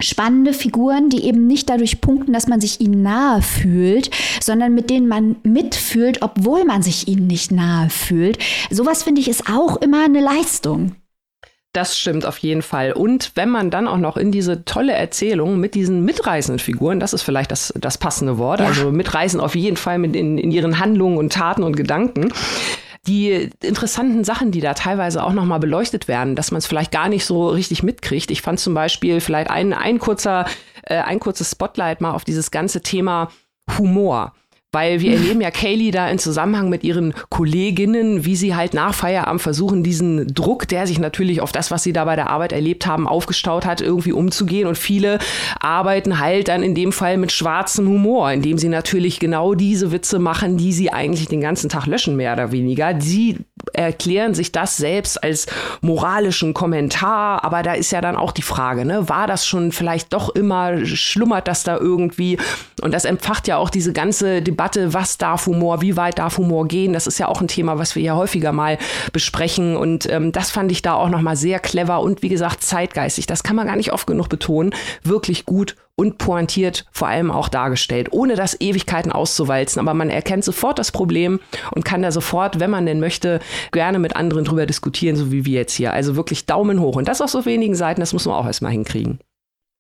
Spannende Figuren, die eben nicht dadurch punkten, dass man sich ihnen nahe fühlt, sondern mit denen man mitfühlt, obwohl man sich ihnen nicht nahe fühlt. Sowas finde ich ist auch immer eine Leistung. Das stimmt auf jeden Fall. Und wenn man dann auch noch in diese tolle Erzählung mit diesen mitreißenden Figuren, das ist vielleicht das, das passende Wort, ja. also mitreißen auf jeden Fall mit in, in ihren Handlungen und Taten und Gedanken, die interessanten Sachen, die da teilweise auch nochmal beleuchtet werden, dass man es vielleicht gar nicht so richtig mitkriegt. Ich fand zum Beispiel vielleicht ein, ein kurzer, äh, ein kurzes Spotlight mal auf dieses ganze Thema Humor weil wir erleben ja Kaylee da in Zusammenhang mit ihren Kolleginnen, wie sie halt nach Feierabend versuchen, diesen Druck, der sich natürlich auf das, was sie da bei der Arbeit erlebt haben, aufgestaut hat, irgendwie umzugehen. Und viele arbeiten halt dann in dem Fall mit schwarzem Humor, indem sie natürlich genau diese Witze machen, die sie eigentlich den ganzen Tag löschen, mehr oder weniger. Sie erklären sich das selbst als moralischen Kommentar, aber da ist ja dann auch die Frage, ne, war das schon vielleicht doch immer, schlummert das da irgendwie? Und das empfacht ja auch diese ganze Debatte Debatte, was darf Humor, wie weit darf Humor gehen, das ist ja auch ein Thema, was wir ja häufiger mal besprechen. Und ähm, das fand ich da auch nochmal sehr clever und wie gesagt zeitgeistig. Das kann man gar nicht oft genug betonen. Wirklich gut und pointiert vor allem auch dargestellt, ohne das Ewigkeiten auszuwalzen. Aber man erkennt sofort das Problem und kann da sofort, wenn man denn möchte, gerne mit anderen drüber diskutieren, so wie wir jetzt hier. Also wirklich Daumen hoch. Und das auf so wenigen Seiten, das muss man auch erstmal hinkriegen.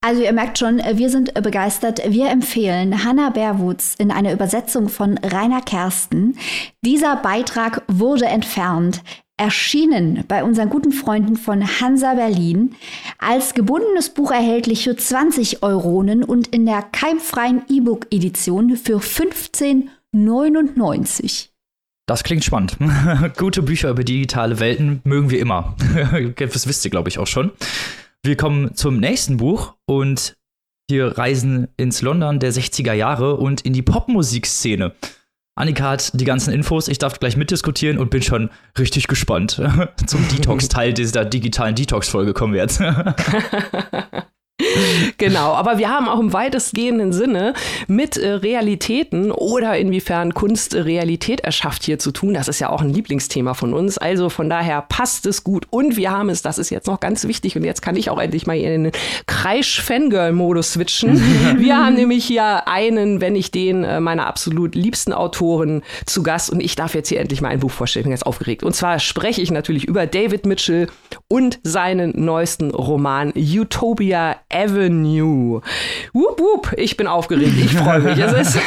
Also ihr merkt schon, wir sind begeistert. Wir empfehlen Hannah Berwutz in einer Übersetzung von Rainer Kersten. Dieser Beitrag wurde entfernt erschienen bei unseren guten Freunden von Hansa Berlin, als gebundenes Buch erhältlich für 20 Euronen und in der keimfreien E-Book-Edition für 15,99. Das klingt spannend. Gute Bücher über digitale Welten mögen wir immer. das wisst ihr, glaube ich, auch schon. Wir kommen zum nächsten Buch und wir reisen ins London der 60er Jahre und in die Popmusikszene. Annika hat die ganzen Infos, ich darf gleich mitdiskutieren und bin schon richtig gespannt. Zum Detox-Teil dieser digitalen Detox-Folge kommen wir jetzt. genau, aber wir haben auch im weitestgehenden Sinne mit äh, Realitäten oder inwiefern Kunst äh, Realität erschafft hier zu tun. Das ist ja auch ein Lieblingsthema von uns. Also von daher passt es gut. Und wir haben es, das ist jetzt noch ganz wichtig und jetzt kann ich auch endlich mal in den Kreisch-Fangirl-Modus switchen. wir haben nämlich hier einen, wenn ich den, äh, meiner absolut liebsten Autoren zu Gast und ich darf jetzt hier endlich mal ein Buch vorstellen. Ich bin jetzt aufgeregt. Und zwar spreche ich natürlich über David Mitchell und seinen neuesten Roman Utopia Avenue. Wup, wup, ich bin aufgeregt, ich freue mich. es, ist,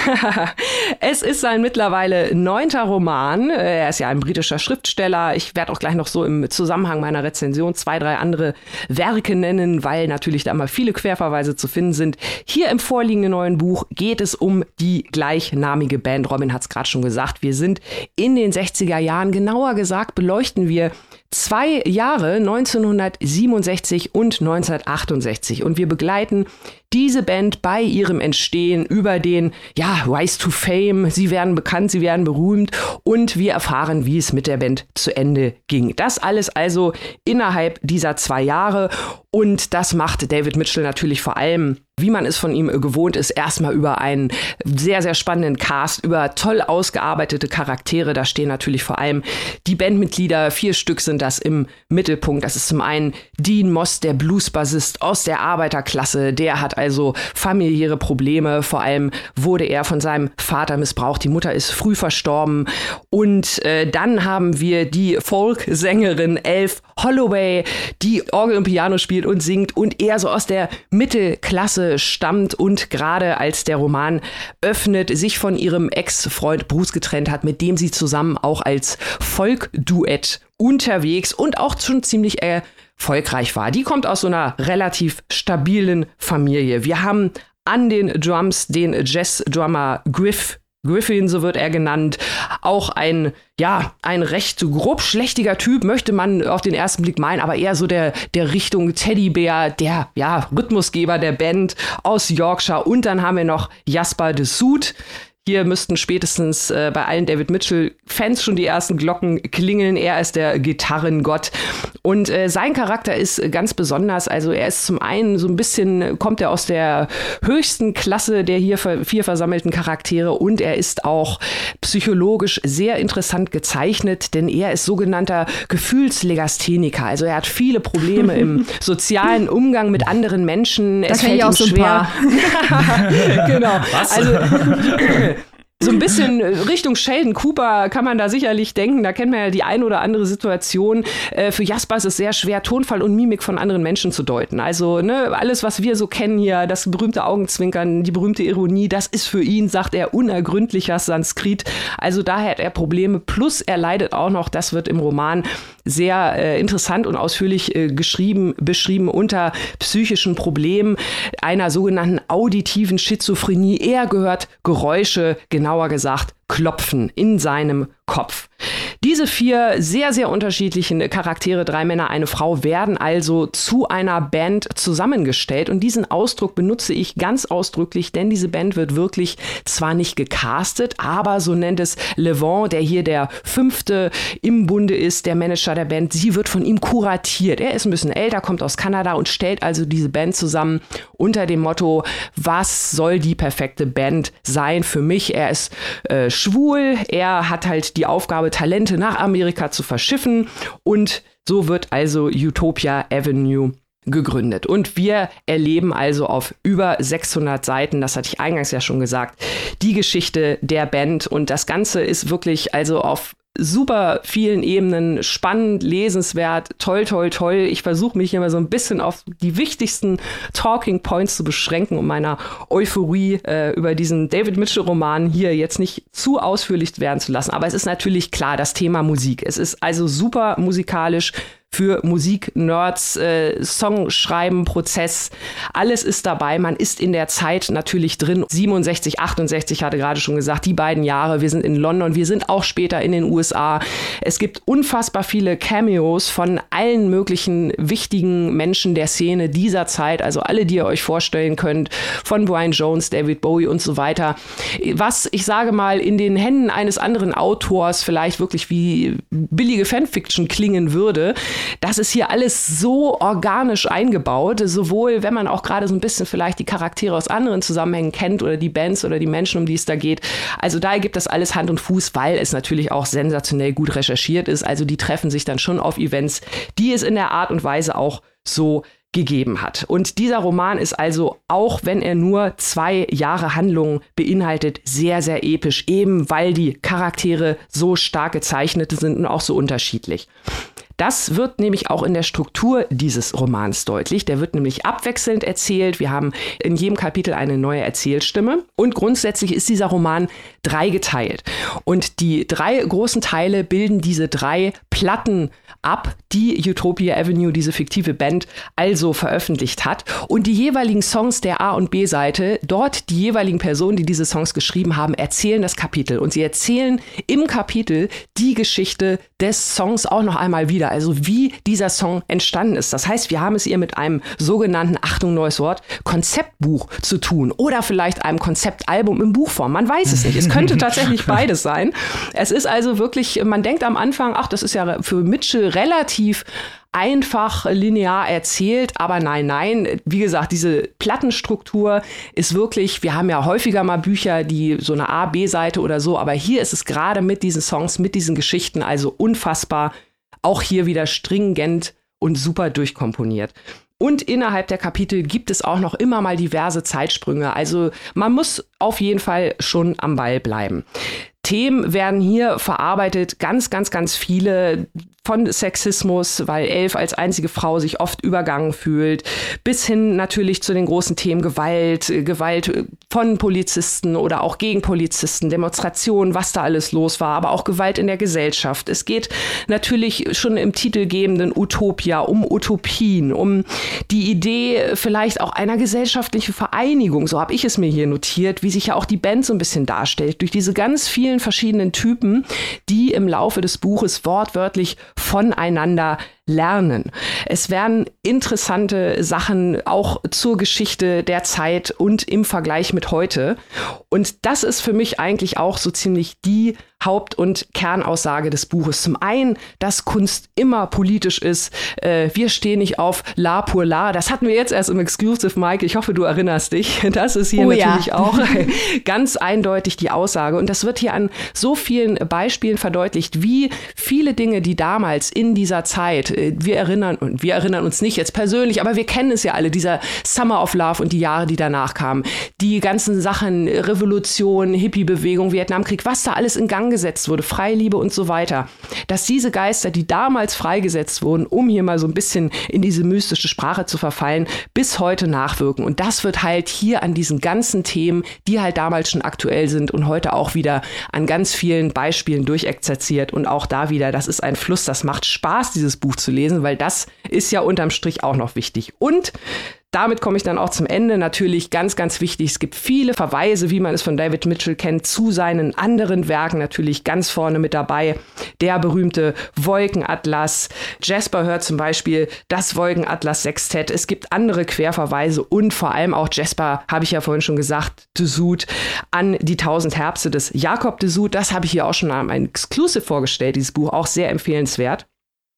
es ist sein mittlerweile neunter Roman. Er ist ja ein britischer Schriftsteller. Ich werde auch gleich noch so im Zusammenhang meiner Rezension zwei, drei andere Werke nennen, weil natürlich da immer viele Querverweise zu finden sind. Hier im vorliegenden neuen Buch geht es um die gleichnamige Band. Robin hat es gerade schon gesagt. Wir sind in den 60er Jahren. Genauer gesagt beleuchten wir zwei Jahre 1967 und 1968 und wir begleiten diese Band bei ihrem Entstehen über den, ja, Rise to Fame. Sie werden bekannt, sie werden berühmt und wir erfahren, wie es mit der Band zu Ende ging. Das alles also innerhalb dieser zwei Jahre und das macht David Mitchell natürlich vor allem wie man es von ihm gewohnt ist, erstmal über einen sehr, sehr spannenden Cast, über toll ausgearbeitete Charaktere. Da stehen natürlich vor allem die Bandmitglieder, vier Stück sind das im Mittelpunkt. Das ist zum einen Dean Moss, der Bluesbassist aus der Arbeiterklasse. Der hat also familiäre Probleme. Vor allem wurde er von seinem Vater missbraucht. Die Mutter ist früh verstorben. Und äh, dann haben wir die Folksängerin Elf Holloway, die Orgel und Piano spielt und singt und eher so aus der Mittelklasse stammt und gerade als der Roman öffnet, sich von ihrem Ex-Freund Bruce getrennt hat, mit dem sie zusammen auch als Folkduett unterwegs und auch schon ziemlich erfolgreich war. Die kommt aus so einer relativ stabilen Familie. Wir haben an den Drums den Jazz-Drummer Griff Griffin, so wird er genannt, auch ein, ja, ein recht grob schlechtiger Typ, möchte man auf den ersten Blick meinen, aber eher so der, der Richtung Teddybär, der, ja, Rhythmusgeber der Band aus Yorkshire. Und dann haben wir noch Jasper de Soot. Hier müssten spätestens äh, bei allen David Mitchell-Fans schon die ersten Glocken klingeln. Er ist der Gitarrengott. Und äh, sein Charakter ist ganz besonders. Also er ist zum einen so ein bisschen, kommt er aus der höchsten Klasse der hier vier versammelten Charaktere und er ist auch psychologisch sehr interessant gezeichnet, denn er ist sogenannter Gefühlslegastheniker. Also er hat viele Probleme im sozialen Umgang mit anderen Menschen. Das es fällt ihm schwer. genau. Was? Also so ein bisschen Richtung Sheldon Cooper kann man da sicherlich denken. Da kennt man ja die ein oder andere Situation. Äh, für Jasper ist es sehr schwer, Tonfall und Mimik von anderen Menschen zu deuten. Also ne, alles, was wir so kennen hier, das berühmte Augenzwinkern, die berühmte Ironie, das ist für ihn, sagt er, unergründlicher Sanskrit. Also daher hat er Probleme. Plus er leidet auch noch, das wird im Roman sehr äh, interessant und ausführlich äh, geschrieben, beschrieben unter psychischen Problemen einer sogenannten auditiven Schizophrenie. Er gehört Geräusche, genauer gesagt Klopfen in seinem Kopf. Diese vier sehr, sehr unterschiedlichen Charaktere, drei Männer, eine Frau, werden also zu einer Band zusammengestellt. Und diesen Ausdruck benutze ich ganz ausdrücklich, denn diese Band wird wirklich zwar nicht gecastet, aber so nennt es Levant, der hier der fünfte im Bunde ist, der Manager der Band. Sie wird von ihm kuratiert. Er ist ein bisschen älter, kommt aus Kanada und stellt also diese Band zusammen unter dem Motto, was soll die perfekte Band sein für mich? Er ist äh, schwul, er hat halt die Aufgabe, Talente nach Amerika zu verschiffen und so wird also Utopia Avenue gegründet. Und wir erleben also auf über 600 Seiten, das hatte ich eingangs ja schon gesagt, die Geschichte der Band. Und das Ganze ist wirklich also auf super vielen Ebenen spannend, lesenswert, toll, toll, toll. Ich versuche mich immer so ein bisschen auf die wichtigsten Talking Points zu beschränken, um meiner Euphorie äh, über diesen David Mitchell-Roman hier jetzt nicht zu ausführlich werden zu lassen. Aber es ist natürlich klar, das Thema Musik. Es ist also super musikalisch, für Musik-Nerds, äh, Songschreiben, Prozess. Alles ist dabei. Man ist in der Zeit natürlich drin. 67, 68 hatte gerade schon gesagt, die beiden Jahre. Wir sind in London, wir sind auch später in den USA. Es gibt unfassbar viele Cameos von allen möglichen wichtigen Menschen der Szene dieser Zeit. Also alle, die ihr euch vorstellen könnt, von Brian Jones, David Bowie und so weiter. Was, ich sage mal, in den Händen eines anderen Autors vielleicht wirklich wie billige Fanfiction klingen würde, das ist hier alles so organisch eingebaut, sowohl wenn man auch gerade so ein bisschen vielleicht die Charaktere aus anderen Zusammenhängen kennt oder die Bands oder die Menschen, um die es da geht. Also da gibt das alles Hand und Fuß, weil es natürlich auch sensationell gut recherchiert ist. Also die treffen sich dann schon auf Events, die es in der Art und Weise auch so gegeben hat. Und dieser Roman ist also, auch wenn er nur zwei Jahre Handlung beinhaltet, sehr, sehr episch, eben weil die Charaktere so stark gezeichnet sind und auch so unterschiedlich. Das wird nämlich auch in der Struktur dieses Romans deutlich. Der wird nämlich abwechselnd erzählt. Wir haben in jedem Kapitel eine neue Erzählstimme. Und grundsätzlich ist dieser Roman dreigeteilt. Und die drei großen Teile bilden diese drei Platten ab, die Utopia Avenue, diese fiktive Band, also veröffentlicht hat. Und die jeweiligen Songs der A- und B-Seite, dort die jeweiligen Personen, die diese Songs geschrieben haben, erzählen das Kapitel. Und sie erzählen im Kapitel die Geschichte des Songs auch noch einmal wieder. Also wie dieser Song entstanden ist. Das heißt, wir haben es hier mit einem sogenannten, Achtung, neues Wort, Konzeptbuch zu tun. Oder vielleicht einem Konzeptalbum in Buchform. Man weiß es nicht. Es könnte tatsächlich beides sein. Es ist also wirklich, man denkt am Anfang, ach, das ist ja für Mitchell relativ einfach linear erzählt, aber nein, nein, wie gesagt, diese Plattenstruktur ist wirklich, wir haben ja häufiger mal Bücher, die so eine A, B-Seite oder so, aber hier ist es gerade mit diesen Songs, mit diesen Geschichten also unfassbar, auch hier wieder stringent und super durchkomponiert. Und innerhalb der Kapitel gibt es auch noch immer mal diverse Zeitsprünge. Also man muss auf jeden Fall schon am Ball bleiben. Themen werden hier verarbeitet, ganz, ganz, ganz viele von Sexismus, weil Elf als einzige Frau sich oft übergangen fühlt, bis hin natürlich zu den großen Themen Gewalt, äh, Gewalt äh, von Polizisten oder auch gegen Polizisten, Demonstrationen, was da alles los war, aber auch Gewalt in der Gesellschaft. Es geht natürlich schon im titelgebenden Utopia um Utopien, um die Idee vielleicht auch einer gesellschaftlichen Vereinigung, so habe ich es mir hier notiert, wie sich ja auch die Band so ein bisschen darstellt, durch diese ganz vielen verschiedenen Typen, die im Laufe des Buches wortwörtlich voneinander lernen. Es werden interessante Sachen auch zur Geschichte der Zeit und im Vergleich mit heute. Und das ist für mich eigentlich auch so ziemlich die Haupt- und Kernaussage des Buches. Zum einen, dass Kunst immer politisch ist. Äh, wir stehen nicht auf La pour La. Das hatten wir jetzt erst im Exclusive, Mike. Ich hoffe, du erinnerst dich. Das ist hier oh, natürlich ja. auch ganz eindeutig die Aussage. Und das wird hier an so vielen Beispielen verdeutlicht, wie viele Dinge, die damals in dieser Zeit, wir erinnern, und wir erinnern uns nicht jetzt persönlich, aber wir kennen es ja alle, dieser Summer of Love und die Jahre, die danach kamen. Die ganzen Sachen, Revolution, Hippie-Bewegung, Vietnamkrieg, was da alles in Gang gesetzt wurde, Freiliebe und so weiter, dass diese Geister, die damals freigesetzt wurden, um hier mal so ein bisschen in diese mystische Sprache zu verfallen, bis heute nachwirken. Und das wird halt hier an diesen ganzen Themen, die halt damals schon aktuell sind und heute auch wieder an ganz vielen Beispielen durchexerziert. Und auch da wieder, das ist ein Fluss, das macht Spaß, dieses Buch zu lesen, weil das ist ja unterm Strich auch noch wichtig. Und damit komme ich dann auch zum Ende. Natürlich ganz, ganz wichtig. Es gibt viele Verweise, wie man es von David Mitchell kennt, zu seinen anderen Werken. Natürlich ganz vorne mit dabei. Der berühmte Wolkenatlas. Jasper hört zum Beispiel das Wolkenatlas Sextett. Es gibt andere Querverweise und vor allem auch Jasper, habe ich ja vorhin schon gesagt, de Sud an die tausend Herbste des Jakob de Sud. Das habe ich hier auch schon am Exclusive vorgestellt, dieses Buch. Auch sehr empfehlenswert.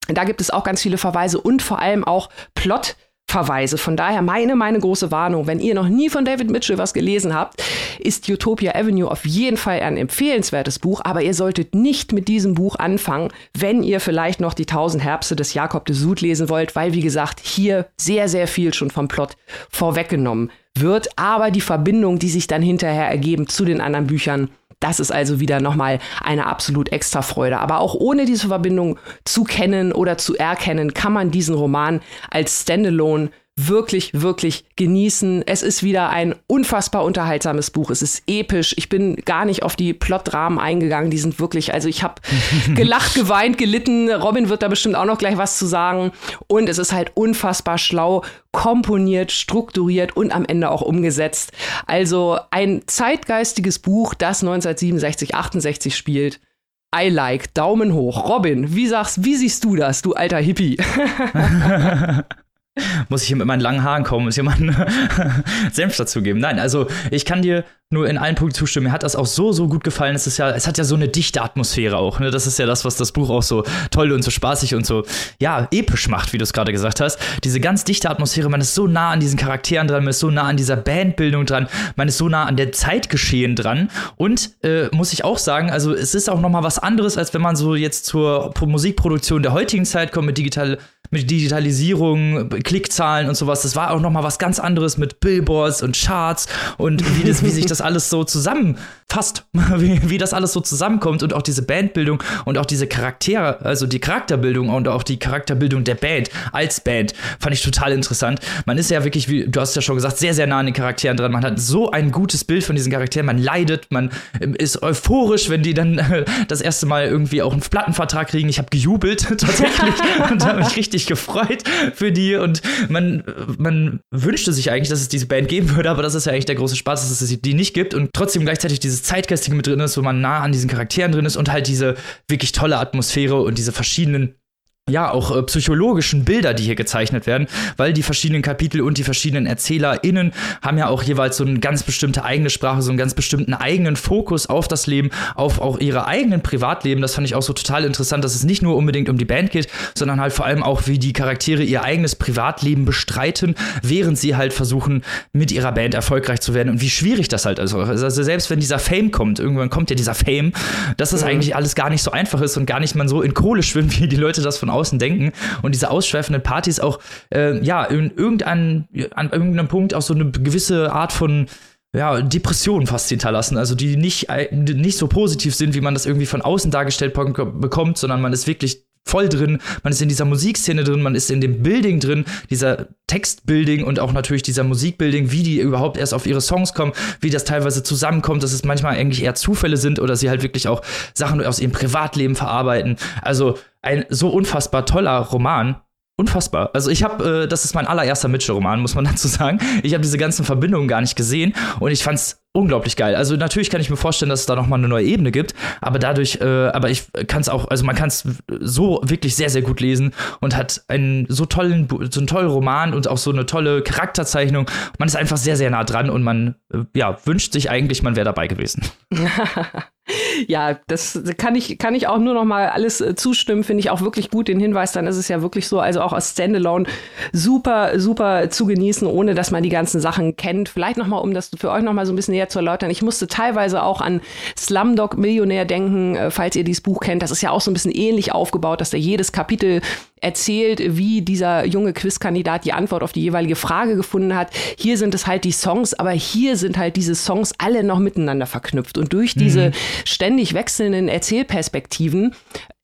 Da gibt es auch ganz viele Verweise und vor allem auch Plot Verweise. Von daher meine, meine große Warnung, wenn ihr noch nie von David Mitchell was gelesen habt, ist Utopia Avenue auf jeden Fall ein empfehlenswertes Buch, aber ihr solltet nicht mit diesem Buch anfangen, wenn ihr vielleicht noch die tausend Herbste des Jakob de Sud lesen wollt, weil wie gesagt, hier sehr, sehr viel schon vom Plot vorweggenommen wird, aber die Verbindung, die sich dann hinterher ergeben zu den anderen Büchern, das ist also wieder nochmal eine absolut extra Freude. Aber auch ohne diese Verbindung zu kennen oder zu erkennen, kann man diesen Roman als Standalone wirklich, wirklich genießen. Es ist wieder ein unfassbar unterhaltsames Buch. Es ist episch. Ich bin gar nicht auf die Plotrahmen eingegangen. Die sind wirklich, also ich habe gelacht, geweint, gelitten. Robin wird da bestimmt auch noch gleich was zu sagen. Und es ist halt unfassbar schlau komponiert, strukturiert und am Ende auch umgesetzt. Also ein zeitgeistiges Buch, das 1967, 68 spielt. I like, Daumen hoch. Robin, wie sagst, wie siehst du das, du alter Hippie? muss ich hier mit meinen langen Haaren kommen, muss jemand Senf dazugeben. Nein, also ich kann dir nur in allen Punkten zustimmen. Mir hat das auch so, so gut gefallen. Es ist ja, es hat ja so eine dichte Atmosphäre auch. Ne? Das ist ja das, was das Buch auch so toll und so spaßig und so, ja, episch macht, wie du es gerade gesagt hast. Diese ganz dichte Atmosphäre, man ist so nah an diesen Charakteren dran, man ist so nah an dieser Bandbildung dran, man ist so nah an der Zeitgeschehen dran. Und äh, muss ich auch sagen, also es ist auch nochmal was anderes, als wenn man so jetzt zur Musikproduktion der heutigen Zeit kommt mit digital mit Digitalisierung, Klickzahlen und sowas. Das war auch noch mal was ganz anderes mit Billboards und Charts und wie, das, wie sich das alles so zusammenfasst, wie, wie das alles so zusammenkommt und auch diese Bandbildung und auch diese Charaktere, also die Charakterbildung und auch die Charakterbildung der Band als Band, fand ich total interessant. Man ist ja wirklich, wie du hast ja schon gesagt, sehr, sehr nah an den Charakteren dran. Man hat so ein gutes Bild von diesen Charakteren, man leidet, man ähm, ist euphorisch, wenn die dann das erste Mal irgendwie auch einen Plattenvertrag kriegen. Ich habe gejubelt tatsächlich und habe mich richtig gefreut für die. Und man, man wünschte sich eigentlich, dass es diese Band geben würde, aber das ist ja eigentlich der große Spaß, dass es die nicht gibt. Und trotzdem gleichzeitig dieses Zeitgeistige mit drin ist, wo man nah an diesen Charakteren drin ist und halt diese wirklich tolle Atmosphäre und diese verschiedenen ja, auch äh, psychologischen Bilder, die hier gezeichnet werden, weil die verschiedenen Kapitel und die verschiedenen ErzählerInnen haben ja auch jeweils so eine ganz bestimmte eigene Sprache, so einen ganz bestimmten eigenen Fokus auf das Leben, auf auch ihre eigenen Privatleben. Das fand ich auch so total interessant, dass es nicht nur unbedingt um die Band geht, sondern halt vor allem auch, wie die Charaktere ihr eigenes Privatleben bestreiten, während sie halt versuchen, mit ihrer Band erfolgreich zu werden und wie schwierig das halt ist. Also selbst wenn dieser Fame kommt, irgendwann kommt ja dieser Fame, dass das mhm. eigentlich alles gar nicht so einfach ist und gar nicht man so in Kohle schwimmt, wie die Leute das von außen denken und diese ausschweifenden Partys auch, äh, ja, in irgendein, an irgendeinem Punkt auch so eine gewisse Art von ja, Depressionen fast hinterlassen, also die nicht, nicht so positiv sind, wie man das irgendwie von außen dargestellt bekommt, sondern man ist wirklich voll drin, man ist in dieser Musikszene drin, man ist in dem Building drin, dieser Textbuilding und auch natürlich dieser Musikbuilding, wie die überhaupt erst auf ihre Songs kommen, wie das teilweise zusammenkommt, dass es manchmal eigentlich eher Zufälle sind oder sie halt wirklich auch Sachen aus ihrem Privatleben verarbeiten. Also ein so unfassbar toller Roman. Unfassbar. Also ich habe, äh, das ist mein allererster Mitchell-Roman, muss man dazu sagen. Ich habe diese ganzen Verbindungen gar nicht gesehen und ich fand es unglaublich geil. Also natürlich kann ich mir vorstellen, dass es da noch mal eine neue Ebene gibt, aber dadurch, äh, aber ich kann es auch, also man kann es so wirklich sehr, sehr gut lesen und hat einen so tollen, so einen tollen Roman und auch so eine tolle Charakterzeichnung. Man ist einfach sehr, sehr nah dran und man, äh, ja, wünscht sich eigentlich, man wäre dabei gewesen. ja, das kann ich, kann ich auch nur noch mal alles äh, zustimmen, finde ich auch wirklich gut den Hinweis, dann ist es ja wirklich so, also auch als Standalone super, super zu genießen, ohne dass man die ganzen Sachen kennt. Vielleicht noch mal, um das für euch noch mal so ein bisschen näher zu erläutern, ich musste teilweise auch an Slumdog Millionär denken, äh, falls ihr dieses Buch kennt. Das ist ja auch so ein bisschen ähnlich aufgebaut, dass da jedes Kapitel erzählt, wie dieser junge Quizkandidat die Antwort auf die jeweilige Frage gefunden hat. Hier sind es halt die Songs, aber hier sind halt diese Songs alle noch miteinander verknüpft. Und durch diese mhm. Ständig wechselnden Erzählperspektiven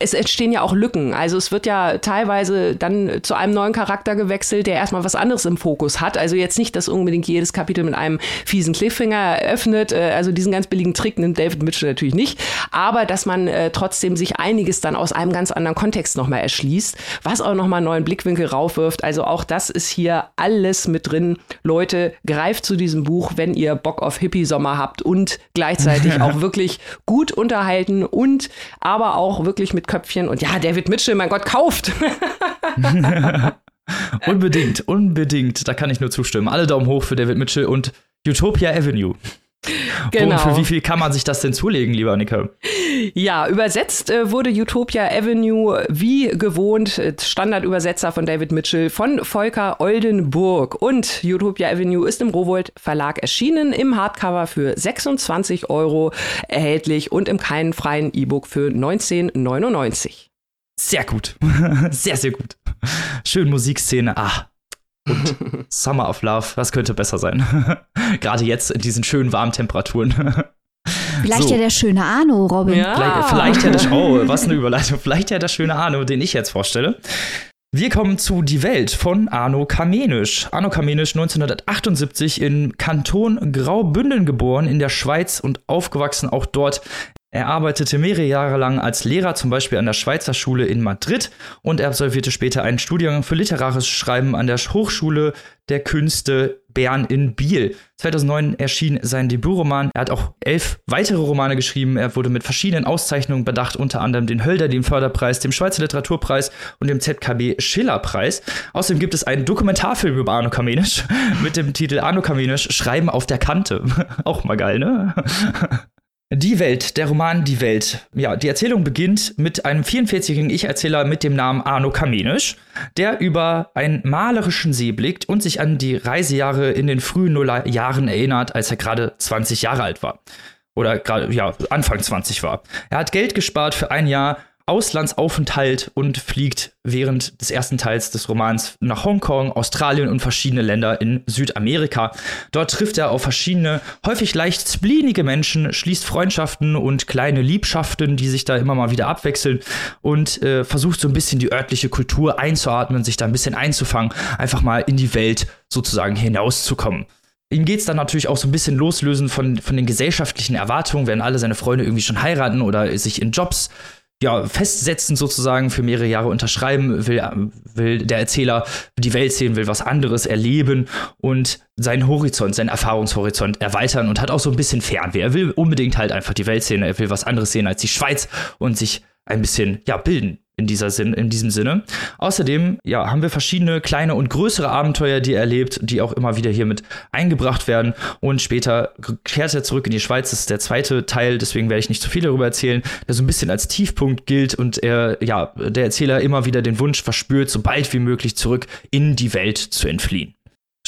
es entstehen ja auch Lücken. Also es wird ja teilweise dann zu einem neuen Charakter gewechselt, der erstmal was anderes im Fokus hat. Also jetzt nicht, dass unbedingt jedes Kapitel mit einem fiesen Cliffhanger eröffnet. Äh, also diesen ganz billigen Trick nimmt David Mitchell natürlich nicht. Aber dass man äh, trotzdem sich einiges dann aus einem ganz anderen Kontext nochmal erschließt, was auch nochmal einen neuen Blickwinkel raufwirft. Also auch das ist hier alles mit drin. Leute, greift zu diesem Buch, wenn ihr Bock auf Hippie-Sommer habt und gleichzeitig auch wirklich gut unterhalten und aber auch wirklich mit Köpfchen. Und ja, David Mitchell, mein Gott, kauft. unbedingt, unbedingt. Da kann ich nur zustimmen. Alle Daumen hoch für David Mitchell und Utopia Avenue. Genau. Und für wie viel kann man sich das denn zulegen, lieber Nika? Ja, übersetzt äh, wurde Utopia Avenue wie gewohnt, äh, Standardübersetzer von David Mitchell von Volker Oldenburg. Und Utopia Avenue ist im Rowold Verlag erschienen, im Hardcover für 26 Euro erhältlich und im keinen freien E-Book für 19,99. Sehr gut. sehr, sehr gut. Schön Musikszene. Ah, und Summer of Love, was könnte besser sein? Gerade jetzt in diesen schönen warmen Temperaturen. Vielleicht so. ja der schöne Arno, Robin. Ja. Vielleicht, vielleicht ja der, oh, was eine Überleitung. Vielleicht ja der schöne Arno, den ich jetzt vorstelle. Wir kommen zu Die Welt von Arno Kamenisch. Arno Kamenisch 1978 in Kanton Graubünden geboren in der Schweiz und aufgewachsen auch dort er arbeitete mehrere Jahre lang als Lehrer, zum Beispiel an der Schweizer Schule in Madrid, und er absolvierte später einen Studiengang für literarisches Schreiben an der Hochschule der Künste Bern in Biel. 2009 erschien sein Debütroman. Er hat auch elf weitere Romane geschrieben. Er wurde mit verschiedenen Auszeichnungen bedacht, unter anderem den Hölderlin Förderpreis, dem Schweizer Literaturpreis und dem ZKB Schillerpreis. Außerdem gibt es einen Dokumentarfilm über Arno Kamenisch mit dem Titel Arno Kamenisch Schreiben auf der Kante. auch mal geil, ne? Die Welt, der Roman Die Welt. Ja, die Erzählung beginnt mit einem 44-jährigen Ich-Erzähler mit dem Namen Arno Kamenisch, der über einen malerischen See blickt und sich an die Reisejahre in den frühen Nullerjahren erinnert, als er gerade 20 Jahre alt war. Oder gerade, ja, Anfang 20 war. Er hat Geld gespart für ein Jahr Auslandsaufenthalt und fliegt während des ersten Teils des Romans nach Hongkong, Australien und verschiedene Länder in Südamerika. Dort trifft er auf verschiedene, häufig leicht spleenige Menschen, schließt Freundschaften und kleine Liebschaften, die sich da immer mal wieder abwechseln und äh, versucht so ein bisschen die örtliche Kultur einzuatmen, sich da ein bisschen einzufangen, einfach mal in die Welt sozusagen hinauszukommen. Ihm geht es dann natürlich auch so ein bisschen loslösen von, von den gesellschaftlichen Erwartungen, wenn alle seine Freunde irgendwie schon heiraten oder sich in Jobs ja, festsetzen sozusagen, für mehrere Jahre unterschreiben, will, will der Erzähler die Welt sehen, will was anderes erleben und seinen Horizont, seinen Erfahrungshorizont erweitern und hat auch so ein bisschen Fernweh. Er will unbedingt halt einfach die Welt sehen, er will was anderes sehen als die Schweiz und sich ein bisschen, ja, bilden in, dieser Sinn, in diesem Sinne. Außerdem ja, haben wir verschiedene kleine und größere Abenteuer, die er erlebt, die auch immer wieder hier mit eingebracht werden. Und später kehrt er zurück in die Schweiz. Das ist der zweite Teil, deswegen werde ich nicht zu viel darüber erzählen, der so ein bisschen als Tiefpunkt gilt und er, ja, der Erzähler immer wieder den Wunsch verspürt, so bald wie möglich zurück in die Welt zu entfliehen.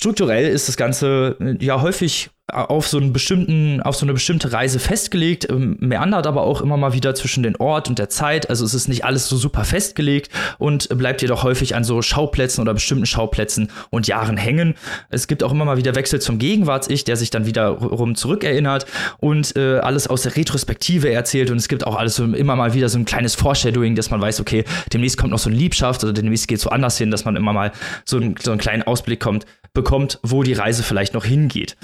Strukturell ist das Ganze ja häufig auf so einen bestimmten, auf so eine bestimmte Reise festgelegt, ähm, meandert aber auch immer mal wieder zwischen den Ort und der Zeit. Also es ist nicht alles so super festgelegt und bleibt jedoch häufig an so Schauplätzen oder bestimmten Schauplätzen und Jahren hängen. Es gibt auch immer mal wieder Wechsel zum Gegenwarts-Ich, der sich dann wiederum zurückerinnert und äh, alles aus der Retrospektive erzählt und es gibt auch alles so immer mal wieder so ein kleines Foreshadowing, dass man weiß, okay, demnächst kommt noch so eine Liebschaft oder demnächst geht es so anders hin, dass man immer mal so, ein, so einen kleinen Ausblick kommt, bekommt, wo die Reise vielleicht noch hingeht.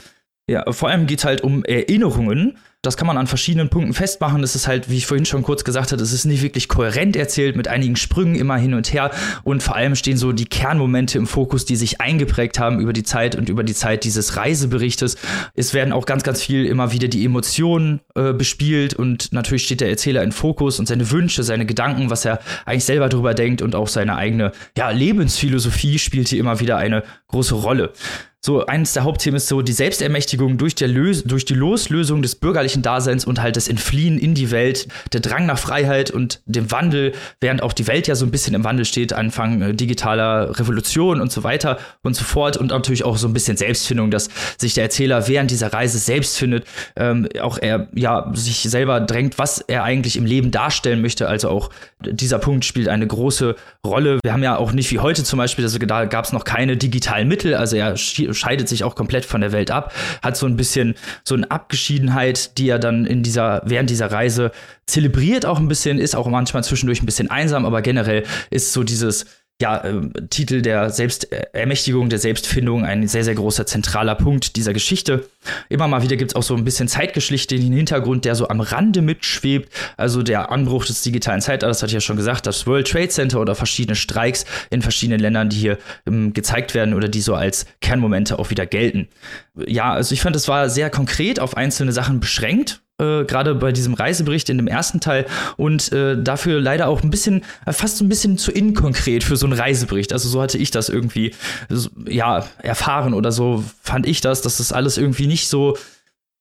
Ja, vor allem geht es halt um Erinnerungen. Das kann man an verschiedenen Punkten festmachen. Es ist halt, wie ich vorhin schon kurz gesagt habe, es ist nicht wirklich kohärent erzählt mit einigen Sprüngen immer hin und her. Und vor allem stehen so die Kernmomente im Fokus, die sich eingeprägt haben über die Zeit und über die Zeit dieses Reiseberichtes. Es werden auch ganz, ganz viel immer wieder die Emotionen äh, bespielt und natürlich steht der Erzähler in Fokus und seine Wünsche, seine Gedanken, was er eigentlich selber darüber denkt und auch seine eigene ja, Lebensphilosophie spielt hier immer wieder eine große Rolle. So, eines der Hauptthemen ist so die Selbstermächtigung durch, der Lös durch die Loslösung des bürgerlichen Daseins und halt das Entfliehen in die Welt, der Drang nach Freiheit und dem Wandel, während auch die Welt ja so ein bisschen im Wandel steht, Anfang äh, digitaler Revolution und so weiter und so fort und natürlich auch so ein bisschen Selbstfindung, dass sich der Erzähler während dieser Reise selbst findet, ähm, auch er ja sich selber drängt, was er eigentlich im Leben darstellen möchte. Also auch dieser Punkt spielt eine große Rolle. Wir haben ja auch nicht wie heute zum Beispiel, also da gab es noch keine digitalen Mittel, also er scheidet sich auch komplett von der Welt ab, hat so ein bisschen so eine Abgeschiedenheit, die er dann in dieser, während dieser Reise zelebriert auch ein bisschen, ist auch manchmal zwischendurch ein bisschen einsam, aber generell ist so dieses ja, äh, Titel der Selbstermächtigung, der Selbstfindung, ein sehr, sehr großer zentraler Punkt dieser Geschichte. Immer mal wieder gibt es auch so ein bisschen Zeitgeschichte in den Hintergrund, der so am Rande mitschwebt. Also der Anbruch des digitalen Zeitalters, hatte ich ja schon gesagt, das World Trade Center oder verschiedene Streiks in verschiedenen Ländern, die hier ähm, gezeigt werden oder die so als Kernmomente auch wieder gelten. Ja, also ich fand, es war sehr konkret auf einzelne Sachen beschränkt äh, gerade bei diesem Reisebericht in dem ersten Teil und äh, dafür leider auch ein bisschen, äh, fast ein bisschen zu inkonkret für so einen Reisebericht. Also so hatte ich das irgendwie, ja, erfahren oder so fand ich das, dass das alles irgendwie nicht so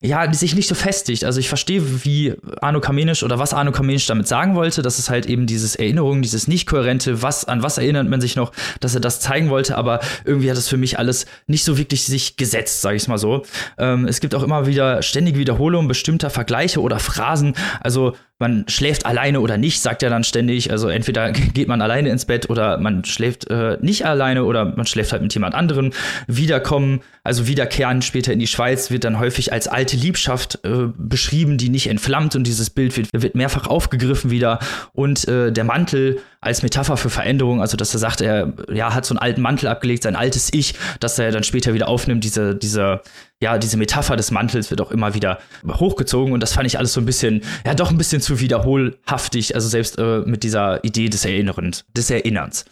ja, sich nicht so festigt. Also ich verstehe, wie Arno Kamenisch oder was Arno Kamenisch damit sagen wollte, dass es halt eben dieses Erinnerung, dieses nicht kohärente, was an was erinnert man sich noch, dass er das zeigen wollte, aber irgendwie hat es für mich alles nicht so wirklich sich gesetzt, sage ich mal so. Ähm, es gibt auch immer wieder ständige Wiederholungen bestimmter Vergleiche oder Phrasen. Also man schläft alleine oder nicht, sagt er dann ständig. Also entweder geht man alleine ins Bett oder man schläft äh, nicht alleine oder man schläft halt mit jemand anderem. Wiederkommen, also wiederkehren später in die Schweiz wird dann häufig als alte Liebschaft äh, beschrieben, die nicht entflammt und dieses Bild wird, wird mehrfach aufgegriffen wieder. Und äh, der Mantel als Metapher für Veränderung, also dass er sagt, er ja, hat so einen alten Mantel abgelegt, sein altes Ich, dass er dann später wieder aufnimmt, diese, diese, ja, diese Metapher des Mantels wird auch immer wieder hochgezogen und das fand ich alles so ein bisschen, ja, doch ein bisschen zu wiederholhaftig, also selbst äh, mit dieser Idee des Erinnerns, des Erinnerns.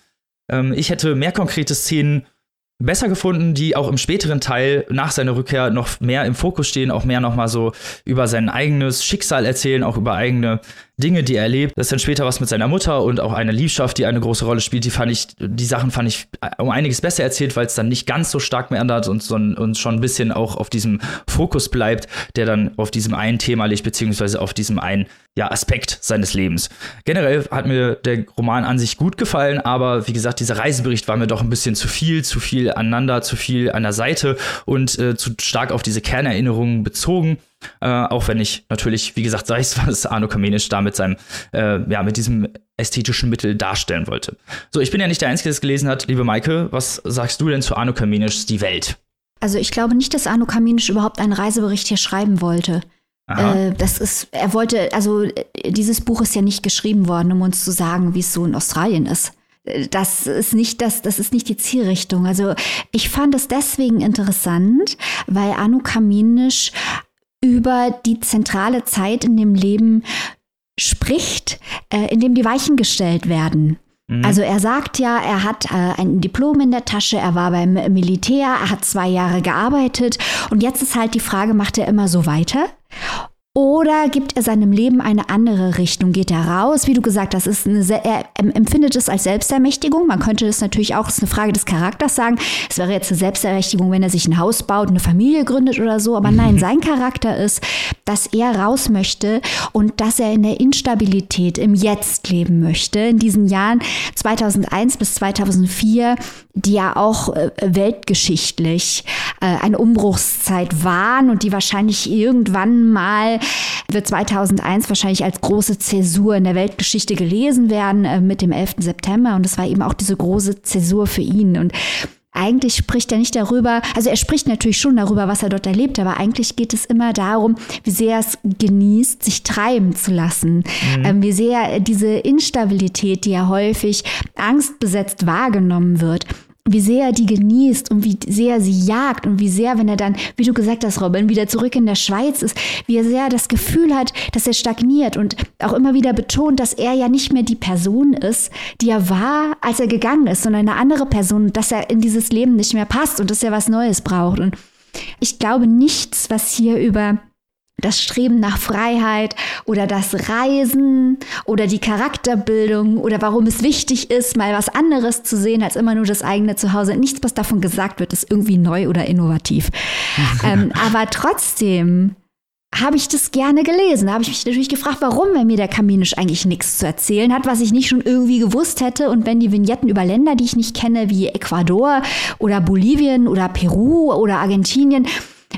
Ähm, ich hätte mehr konkrete Szenen besser gefunden, die auch im späteren Teil nach seiner Rückkehr noch mehr im Fokus stehen, auch mehr nochmal so über sein eigenes Schicksal erzählen, auch über eigene Dinge, die er erlebt. Das ist dann später was mit seiner Mutter und auch eine Liebschaft, die eine große Rolle spielt. Die fand ich, die Sachen fand ich um einiges besser erzählt, weil es dann nicht ganz so stark mehr ändert und, so, und schon ein bisschen auch auf diesem Fokus bleibt, der dann auf diesem einen Thema liegt, beziehungsweise auf diesem einen ja, Aspekt seines Lebens. Generell hat mir der Roman an sich gut gefallen, aber wie gesagt, dieser Reisebericht war mir doch ein bisschen zu viel, zu viel aneinander, zu viel an der Seite und äh, zu stark auf diese Kernerinnerungen bezogen. Äh, auch wenn ich natürlich, wie gesagt, sei es, was Arno Kamenisch da mit seinem, äh, ja, mit diesem ästhetischen Mittel darstellen wollte. So, ich bin ja nicht der Einzige, der es gelesen hat. Liebe Maike, was sagst du denn zu Arno Kamenischs Die Welt? Also ich glaube nicht, dass Arno Kamenisch überhaupt einen Reisebericht hier schreiben wollte. Äh, das ist, er wollte, also dieses Buch ist ja nicht geschrieben worden, um uns zu sagen, wie es so in Australien ist. Das ist nicht das, das ist nicht die Zielrichtung. Also ich fand es deswegen interessant, weil Anu Kaminisch über die zentrale Zeit in dem Leben spricht, äh, in dem die Weichen gestellt werden. Mhm. Also er sagt ja, er hat äh, ein Diplom in der Tasche, er war beim Militär, er hat zwei Jahre gearbeitet und jetzt ist halt die Frage, macht er immer so weiter? Oder gibt er seinem Leben eine andere Richtung? Geht er raus? Wie du gesagt hast, ist eine, er empfindet es als Selbstermächtigung. Man könnte das natürlich auch, das ist eine Frage des Charakters sagen. Es wäre jetzt eine Selbstermächtigung, wenn er sich ein Haus baut, eine Familie gründet oder so. Aber nein, sein Charakter ist, dass er raus möchte und dass er in der Instabilität im Jetzt leben möchte. In diesen Jahren 2001 bis 2004, die ja auch äh, weltgeschichtlich äh, eine Umbruchszeit waren und die wahrscheinlich irgendwann mal wird 2001 wahrscheinlich als große Zäsur in der Weltgeschichte gelesen werden äh, mit dem 11. September. Und es war eben auch diese große Zäsur für ihn. Und eigentlich spricht er nicht darüber, also er spricht natürlich schon darüber, was er dort erlebt, aber eigentlich geht es immer darum, wie sehr er es genießt, sich treiben zu lassen, mhm. ähm, wie sehr diese Instabilität, die ja häufig angstbesetzt wahrgenommen wird, wie sehr er die genießt und wie sehr er sie jagt und wie sehr, wenn er dann, wie du gesagt hast, Robin, wieder zurück in der Schweiz ist, wie er sehr das Gefühl hat, dass er stagniert und auch immer wieder betont, dass er ja nicht mehr die Person ist, die er war, als er gegangen ist, sondern eine andere Person, dass er in dieses Leben nicht mehr passt und dass er was Neues braucht. Und ich glaube nichts, was hier über das Streben nach Freiheit oder das Reisen oder die Charakterbildung oder warum es wichtig ist, mal was anderes zu sehen als immer nur das eigene Zuhause. Nichts, was davon gesagt wird, ist irgendwie neu oder innovativ. ähm, aber trotzdem habe ich das gerne gelesen. Da habe ich mich natürlich gefragt, warum, wenn mir der Kaminisch eigentlich nichts zu erzählen hat, was ich nicht schon irgendwie gewusst hätte. Und wenn die Vignetten über Länder, die ich nicht kenne, wie Ecuador oder Bolivien oder Peru oder Argentinien,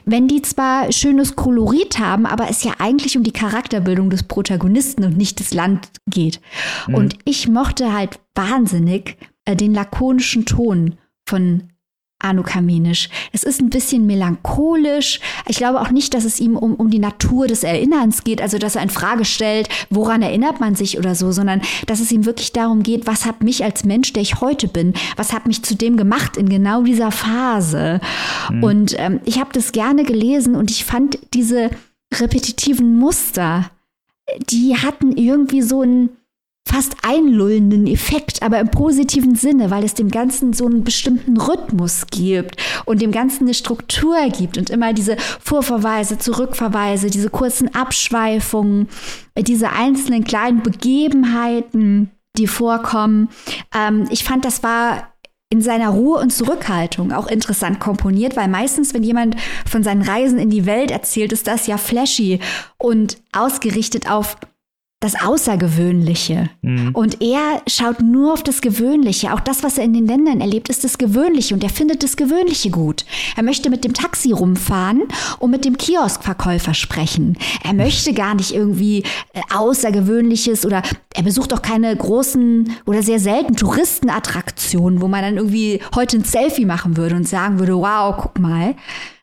wenn die zwar schönes Kolorit haben, aber es ja eigentlich um die Charakterbildung des Protagonisten und nicht des Land geht. Mhm. Und ich mochte halt wahnsinnig äh, den lakonischen Ton von Anu Kamenisch. Es ist ein bisschen melancholisch. Ich glaube auch nicht, dass es ihm um, um die Natur des Erinnerns geht, also dass er in Frage stellt, woran erinnert man sich oder so, sondern dass es ihm wirklich darum geht, was hat mich als Mensch, der ich heute bin, was hat mich zu dem gemacht in genau dieser Phase. Mhm. Und ähm, ich habe das gerne gelesen und ich fand diese repetitiven Muster, die hatten irgendwie so ein fast einlullenden Effekt, aber im positiven Sinne, weil es dem Ganzen so einen bestimmten Rhythmus gibt und dem Ganzen eine Struktur gibt und immer diese Vorverweise, Zurückverweise, diese kurzen Abschweifungen, diese einzelnen kleinen Begebenheiten, die vorkommen. Ähm, ich fand, das war in seiner Ruhe und Zurückhaltung auch interessant komponiert, weil meistens, wenn jemand von seinen Reisen in die Welt erzählt, ist das ja flashy und ausgerichtet auf das Außergewöhnliche. Mhm. Und er schaut nur auf das Gewöhnliche. Auch das, was er in den Ländern erlebt, ist das Gewöhnliche. Und er findet das Gewöhnliche gut. Er möchte mit dem Taxi rumfahren und mit dem Kioskverkäufer sprechen. Er möchte gar nicht irgendwie äh, Außergewöhnliches oder er besucht auch keine großen oder sehr selten Touristenattraktionen, wo man dann irgendwie heute ein Selfie machen würde und sagen würde, wow, guck mal.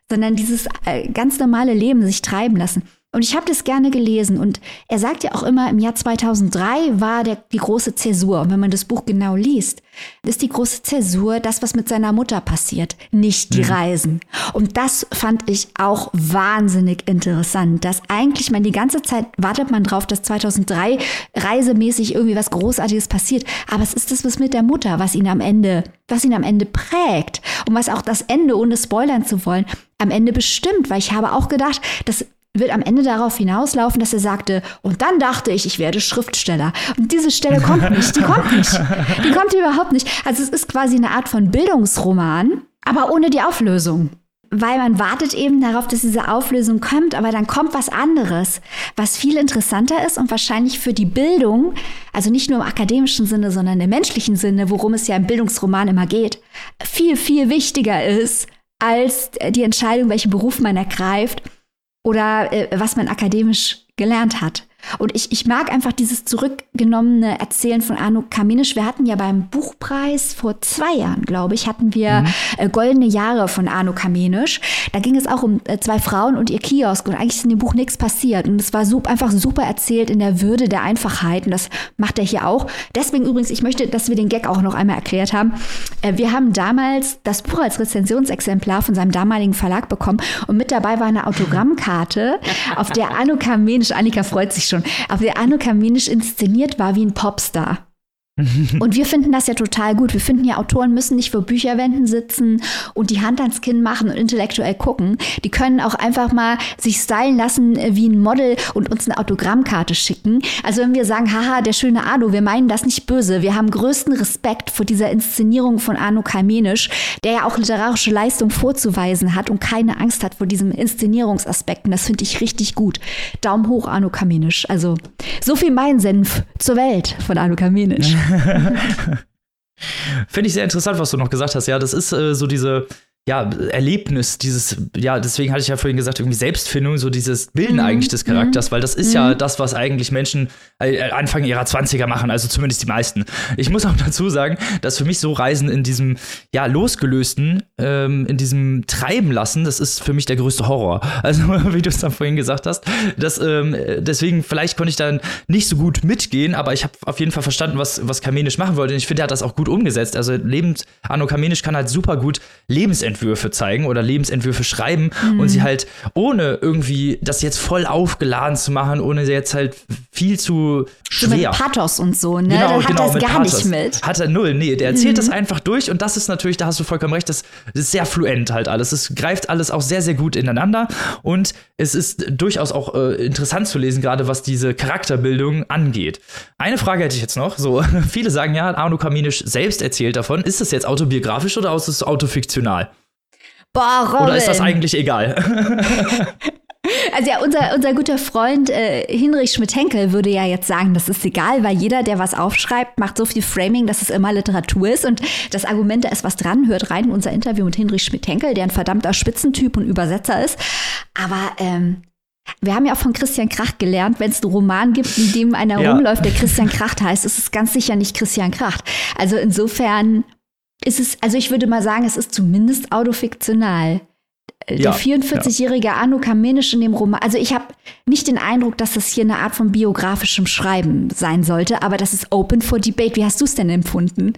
Sondern dieses äh, ganz normale Leben sich treiben lassen. Und ich habe das gerne gelesen. Und er sagt ja auch immer, im Jahr 2003 war der, die große Zäsur. Und wenn man das Buch genau liest, ist die große Zäsur das, was mit seiner Mutter passiert, nicht die mhm. Reisen. Und das fand ich auch wahnsinnig interessant, dass eigentlich man die ganze Zeit wartet man drauf, dass 2003 reisemäßig irgendwie was Großartiges passiert. Aber es ist das, was mit der Mutter, was ihn am Ende, was ihn am Ende prägt und was auch das Ende, ohne spoilern zu wollen, am Ende bestimmt. Weil ich habe auch gedacht, dass wird am Ende darauf hinauslaufen, dass er sagte, und dann dachte ich, ich werde Schriftsteller. Und diese Stelle kommt nicht, die kommt nicht. Die kommt überhaupt nicht. Also es ist quasi eine Art von Bildungsroman, aber ohne die Auflösung. Weil man wartet eben darauf, dass diese Auflösung kommt, aber dann kommt was anderes, was viel interessanter ist und wahrscheinlich für die Bildung, also nicht nur im akademischen Sinne, sondern im menschlichen Sinne, worum es ja im Bildungsroman immer geht, viel, viel wichtiger ist als die Entscheidung, welchen Beruf man ergreift oder äh, was man akademisch gelernt hat. Und ich, ich mag einfach dieses zurückgenommene Erzählen von Arno Kamenisch. Wir hatten ja beim Buchpreis vor zwei Jahren, glaube ich, hatten wir mhm. äh, Goldene Jahre von Arno Kamenisch. Da ging es auch um äh, zwei Frauen und ihr Kiosk. Und eigentlich ist in dem Buch nichts passiert. Und es war super, einfach super erzählt in der Würde der Einfachheit. Und das macht er hier auch. Deswegen übrigens, ich möchte, dass wir den Gag auch noch einmal erklärt haben. Äh, wir haben damals das Buch als Rezensionsexemplar von seinem damaligen Verlag bekommen. Und mit dabei war eine Autogrammkarte, auf der Arno Kamenisch, Annika freut sich schon, schon, auf der Anno Kamenisch inszeniert war wie ein Popstar. und wir finden das ja total gut. Wir finden ja, Autoren müssen nicht vor Bücherwänden sitzen und die Hand ans Kinn machen und intellektuell gucken. Die können auch einfach mal sich stylen lassen äh, wie ein Model und uns eine Autogrammkarte schicken. Also wenn wir sagen, haha, der schöne Arno, wir meinen das nicht böse. Wir haben größten Respekt vor dieser Inszenierung von Arno Kalmenisch, der ja auch literarische Leistung vorzuweisen hat und keine Angst hat vor diesem Inszenierungsaspekten. Das finde ich richtig gut. Daumen hoch, Arno Kamenisch. Also so viel mein Senf zur Welt von Arno Kamenisch. Finde ich sehr interessant, was du noch gesagt hast. Ja, das ist äh, so diese, ja, Erlebnis, dieses, ja, deswegen hatte ich ja vorhin gesagt, irgendwie Selbstfindung, so dieses Bilden mhm. eigentlich des Charakters, weil das ist mhm. ja das, was eigentlich Menschen äh, Anfang ihrer 20er machen, also zumindest die meisten. Ich muss auch dazu sagen, dass für mich so Reisen in diesem, ja, losgelösten, ähm, in diesem Treiben lassen, das ist für mich der größte Horror. Also, wie du es dann vorhin gesagt hast, das, ähm, deswegen, vielleicht konnte ich dann nicht so gut mitgehen, aber ich habe auf jeden Fall verstanden, was, was Kamenisch machen wollte. Und ich finde, er hat das auch gut umgesetzt. Also, lebend, Anno Kamenisch kann halt super gut Lebensentwicklung Lebensentwürfe zeigen oder Lebensentwürfe schreiben mhm. und sie halt ohne irgendwie das jetzt voll aufgeladen zu machen, ohne jetzt halt viel zu schwer. So mit Pathos und so, ne? Genau, hat genau, das gar Pathos. nicht mit. Hat er null, nee, der erzählt mhm. das einfach durch und das ist natürlich, da hast du vollkommen recht, das, das ist sehr fluent halt alles. Es greift alles auch sehr, sehr gut ineinander und es ist durchaus auch äh, interessant zu lesen, gerade was diese Charakterbildung angeht. Eine Frage hätte ich jetzt noch. So, viele sagen ja, Arno Kaminisch selbst erzählt davon. Ist das jetzt autobiografisch oder ist es autofiktional? Boah, Robin. Oder ist das eigentlich egal? Also ja, unser, unser guter Freund äh, Hinrich Schmidt-Henkel würde ja jetzt sagen, das ist egal, weil jeder, der was aufschreibt, macht so viel Framing, dass es immer Literatur ist. Und das Argument, da ist was dran, hört rein in unser Interview mit Hinrich Schmidt-Henkel, der ein verdammter Spitzentyp und Übersetzer ist. Aber ähm, wir haben ja auch von Christian Kracht gelernt, wenn es einen Roman gibt, in dem einer ja. rumläuft, der Christian Kracht heißt, ist es ganz sicher nicht Christian Kracht. Also insofern ist es, also ich würde mal sagen, es ist zumindest autofiktional. Äh, der ja, 44-jährige ja. Anu Kamenisch in dem Roman, also ich habe nicht den Eindruck, dass das hier eine Art von biografischem Schreiben sein sollte, aber das ist open for debate. Wie hast du es denn empfunden?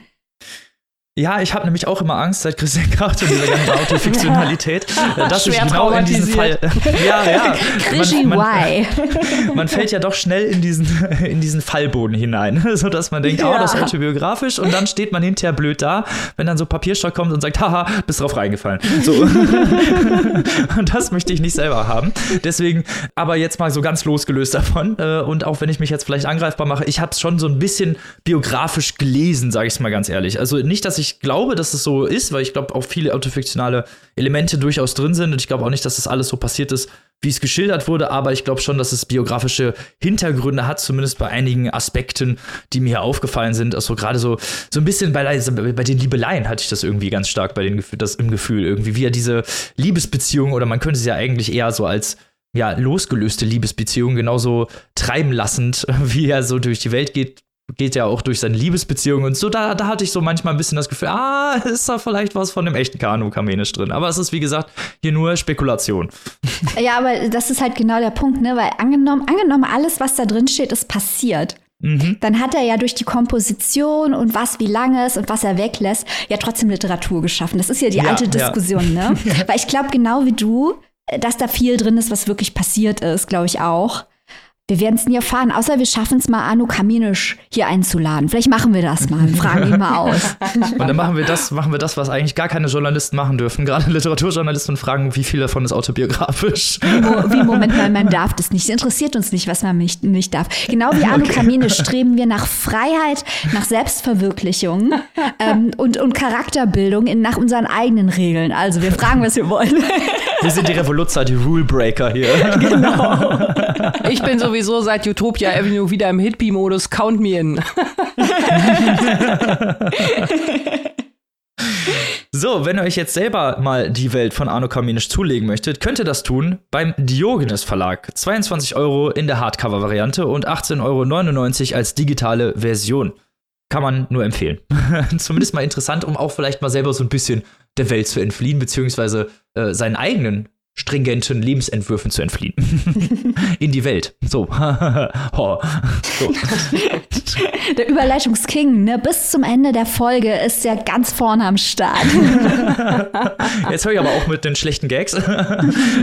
Ja, ich habe nämlich auch immer Angst seit Christian Kraft und dieser ganzen Autofiktionalität, dass ich genau in diesen Fall. ja, ja. Man, man, why? man fällt ja doch schnell in diesen, in diesen Fallboden hinein, sodass man denkt, ja. oh, das ist autobiografisch und dann steht man hinterher blöd da, wenn dann so Papierstock kommt und sagt, haha, bist drauf reingefallen. So. und das möchte ich nicht selber haben. Deswegen, aber jetzt mal so ganz losgelöst davon äh, und auch wenn ich mich jetzt vielleicht angreifbar mache, ich habe es schon so ein bisschen biografisch gelesen, sage ich es mal ganz ehrlich. Also nicht, dass ich ich glaube, dass es so ist, weil ich glaube, auch viele autofiktionale Elemente durchaus drin sind. Und ich glaube auch nicht, dass das alles so passiert ist, wie es geschildert wurde. Aber ich glaube schon, dass es biografische Hintergründe hat, zumindest bei einigen Aspekten, die mir hier aufgefallen sind. Also gerade so, so ein bisschen bei, bei den Liebeleien hatte ich das irgendwie ganz stark bei den, das im Gefühl. Irgendwie wie er diese Liebesbeziehung, oder man könnte sie ja eigentlich eher so als ja, losgelöste Liebesbeziehung genauso treiben lassend, wie er so durch die Welt geht, geht ja auch durch seine Liebesbeziehung und so, da, da hatte ich so manchmal ein bisschen das Gefühl, ah, ist da vielleicht was von dem echten Kanu Kamenisch drin. Aber es ist, wie gesagt, hier nur Spekulation. Ja, aber das ist halt genau der Punkt, ne? Weil angenommen, angenommen, alles, was da drin steht, ist passiert. Mhm. Dann hat er ja durch die Komposition und was wie lange es und was er weglässt, ja trotzdem Literatur geschaffen. Das ist ja die ja, alte Diskussion, ja. ne? Weil ich glaube, genau wie du, dass da viel drin ist, was wirklich passiert ist, glaube ich auch. Wir werden es nie erfahren, außer wir schaffen es mal, Anu Kaminisch hier einzuladen. Vielleicht machen wir das mal und fragen ihn mal aus. Und dann machen wir das, machen wir das, was eigentlich gar keine Journalisten machen dürfen. Gerade Literaturjournalisten fragen, wie viel davon ist autobiografisch. Wie, wie Moment mal, man darf das nicht. interessiert uns nicht, was man nicht, nicht darf. Genau wie Anu okay. Kaminisch streben wir nach Freiheit, nach Selbstverwirklichung ähm, und, und Charakterbildung in, nach unseren eigenen Regeln. Also wir fragen, was wir wollen. Wir sind die Revoluzzer, die Rulebreaker hier. Genau. Ich bin so sowieso seit Utopia Avenue wieder im Hitby-Modus. Count me in. So, wenn ihr euch jetzt selber mal die Welt von Arno Kaminisch zulegen möchtet, könnt ihr das tun beim Diogenes Verlag. 22 Euro in der Hardcover-Variante und 18,99 Euro als digitale Version. Kann man nur empfehlen. Zumindest mal interessant, um auch vielleicht mal selber so ein bisschen der Welt zu entfliehen, beziehungsweise äh, seinen eigenen stringenten Lebensentwürfen zu entfliehen. In die Welt. So. so. Der Überleitungsking, ne? Bis zum Ende der Folge ist er ganz vorne am Start. Jetzt höre ich aber auch mit den schlechten Gags.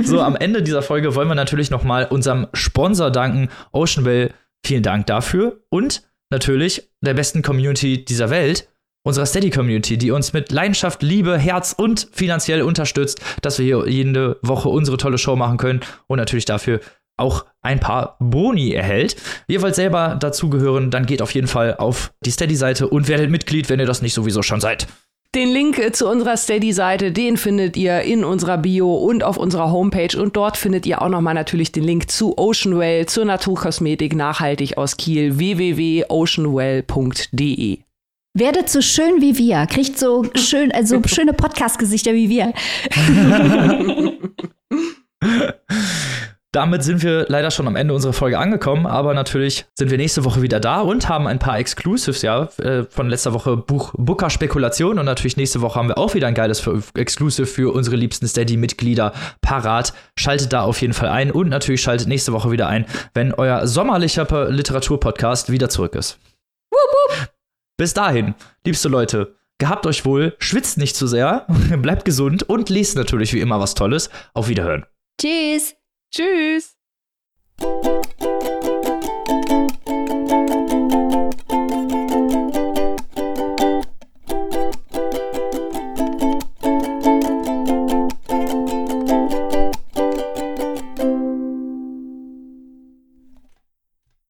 So, am Ende dieser Folge wollen wir natürlich nochmal unserem Sponsor danken, Oceanwell. Vielen Dank dafür. Und natürlich der besten Community dieser Welt, unserer Steady-Community, die uns mit Leidenschaft, Liebe, Herz und finanziell unterstützt, dass wir hier jede Woche unsere tolle Show machen können und natürlich dafür auch ein paar Boni erhält. Ihr wollt selber dazugehören, dann geht auf jeden Fall auf die Steady-Seite und werdet Mitglied, wenn ihr das nicht sowieso schon seid. Den Link äh, zu unserer Steady-Seite, den findet ihr in unserer Bio und auf unserer Homepage. Und dort findet ihr auch nochmal natürlich den Link zu Oceanwell, zur Naturkosmetik nachhaltig aus Kiel, www.oceanwell.de. Werdet so schön wie wir. Kriegt so schön, also schöne Podcast-Gesichter wie wir. Damit sind wir leider schon am Ende unserer Folge angekommen, aber natürlich sind wir nächste Woche wieder da und haben ein paar Exclusives, ja, äh, von letzter Woche Buch Booker Spekulation und natürlich nächste Woche haben wir auch wieder ein geiles Exclusive für unsere liebsten Steady-Mitglieder parat. Schaltet da auf jeden Fall ein und natürlich schaltet nächste Woche wieder ein, wenn euer sommerlicher Literaturpodcast wieder zurück ist. Wup, wup. Bis dahin, liebste Leute, gehabt euch wohl, schwitzt nicht zu sehr, bleibt gesund und lest natürlich wie immer was Tolles. Auf Wiederhören. Tschüss. Tschüss.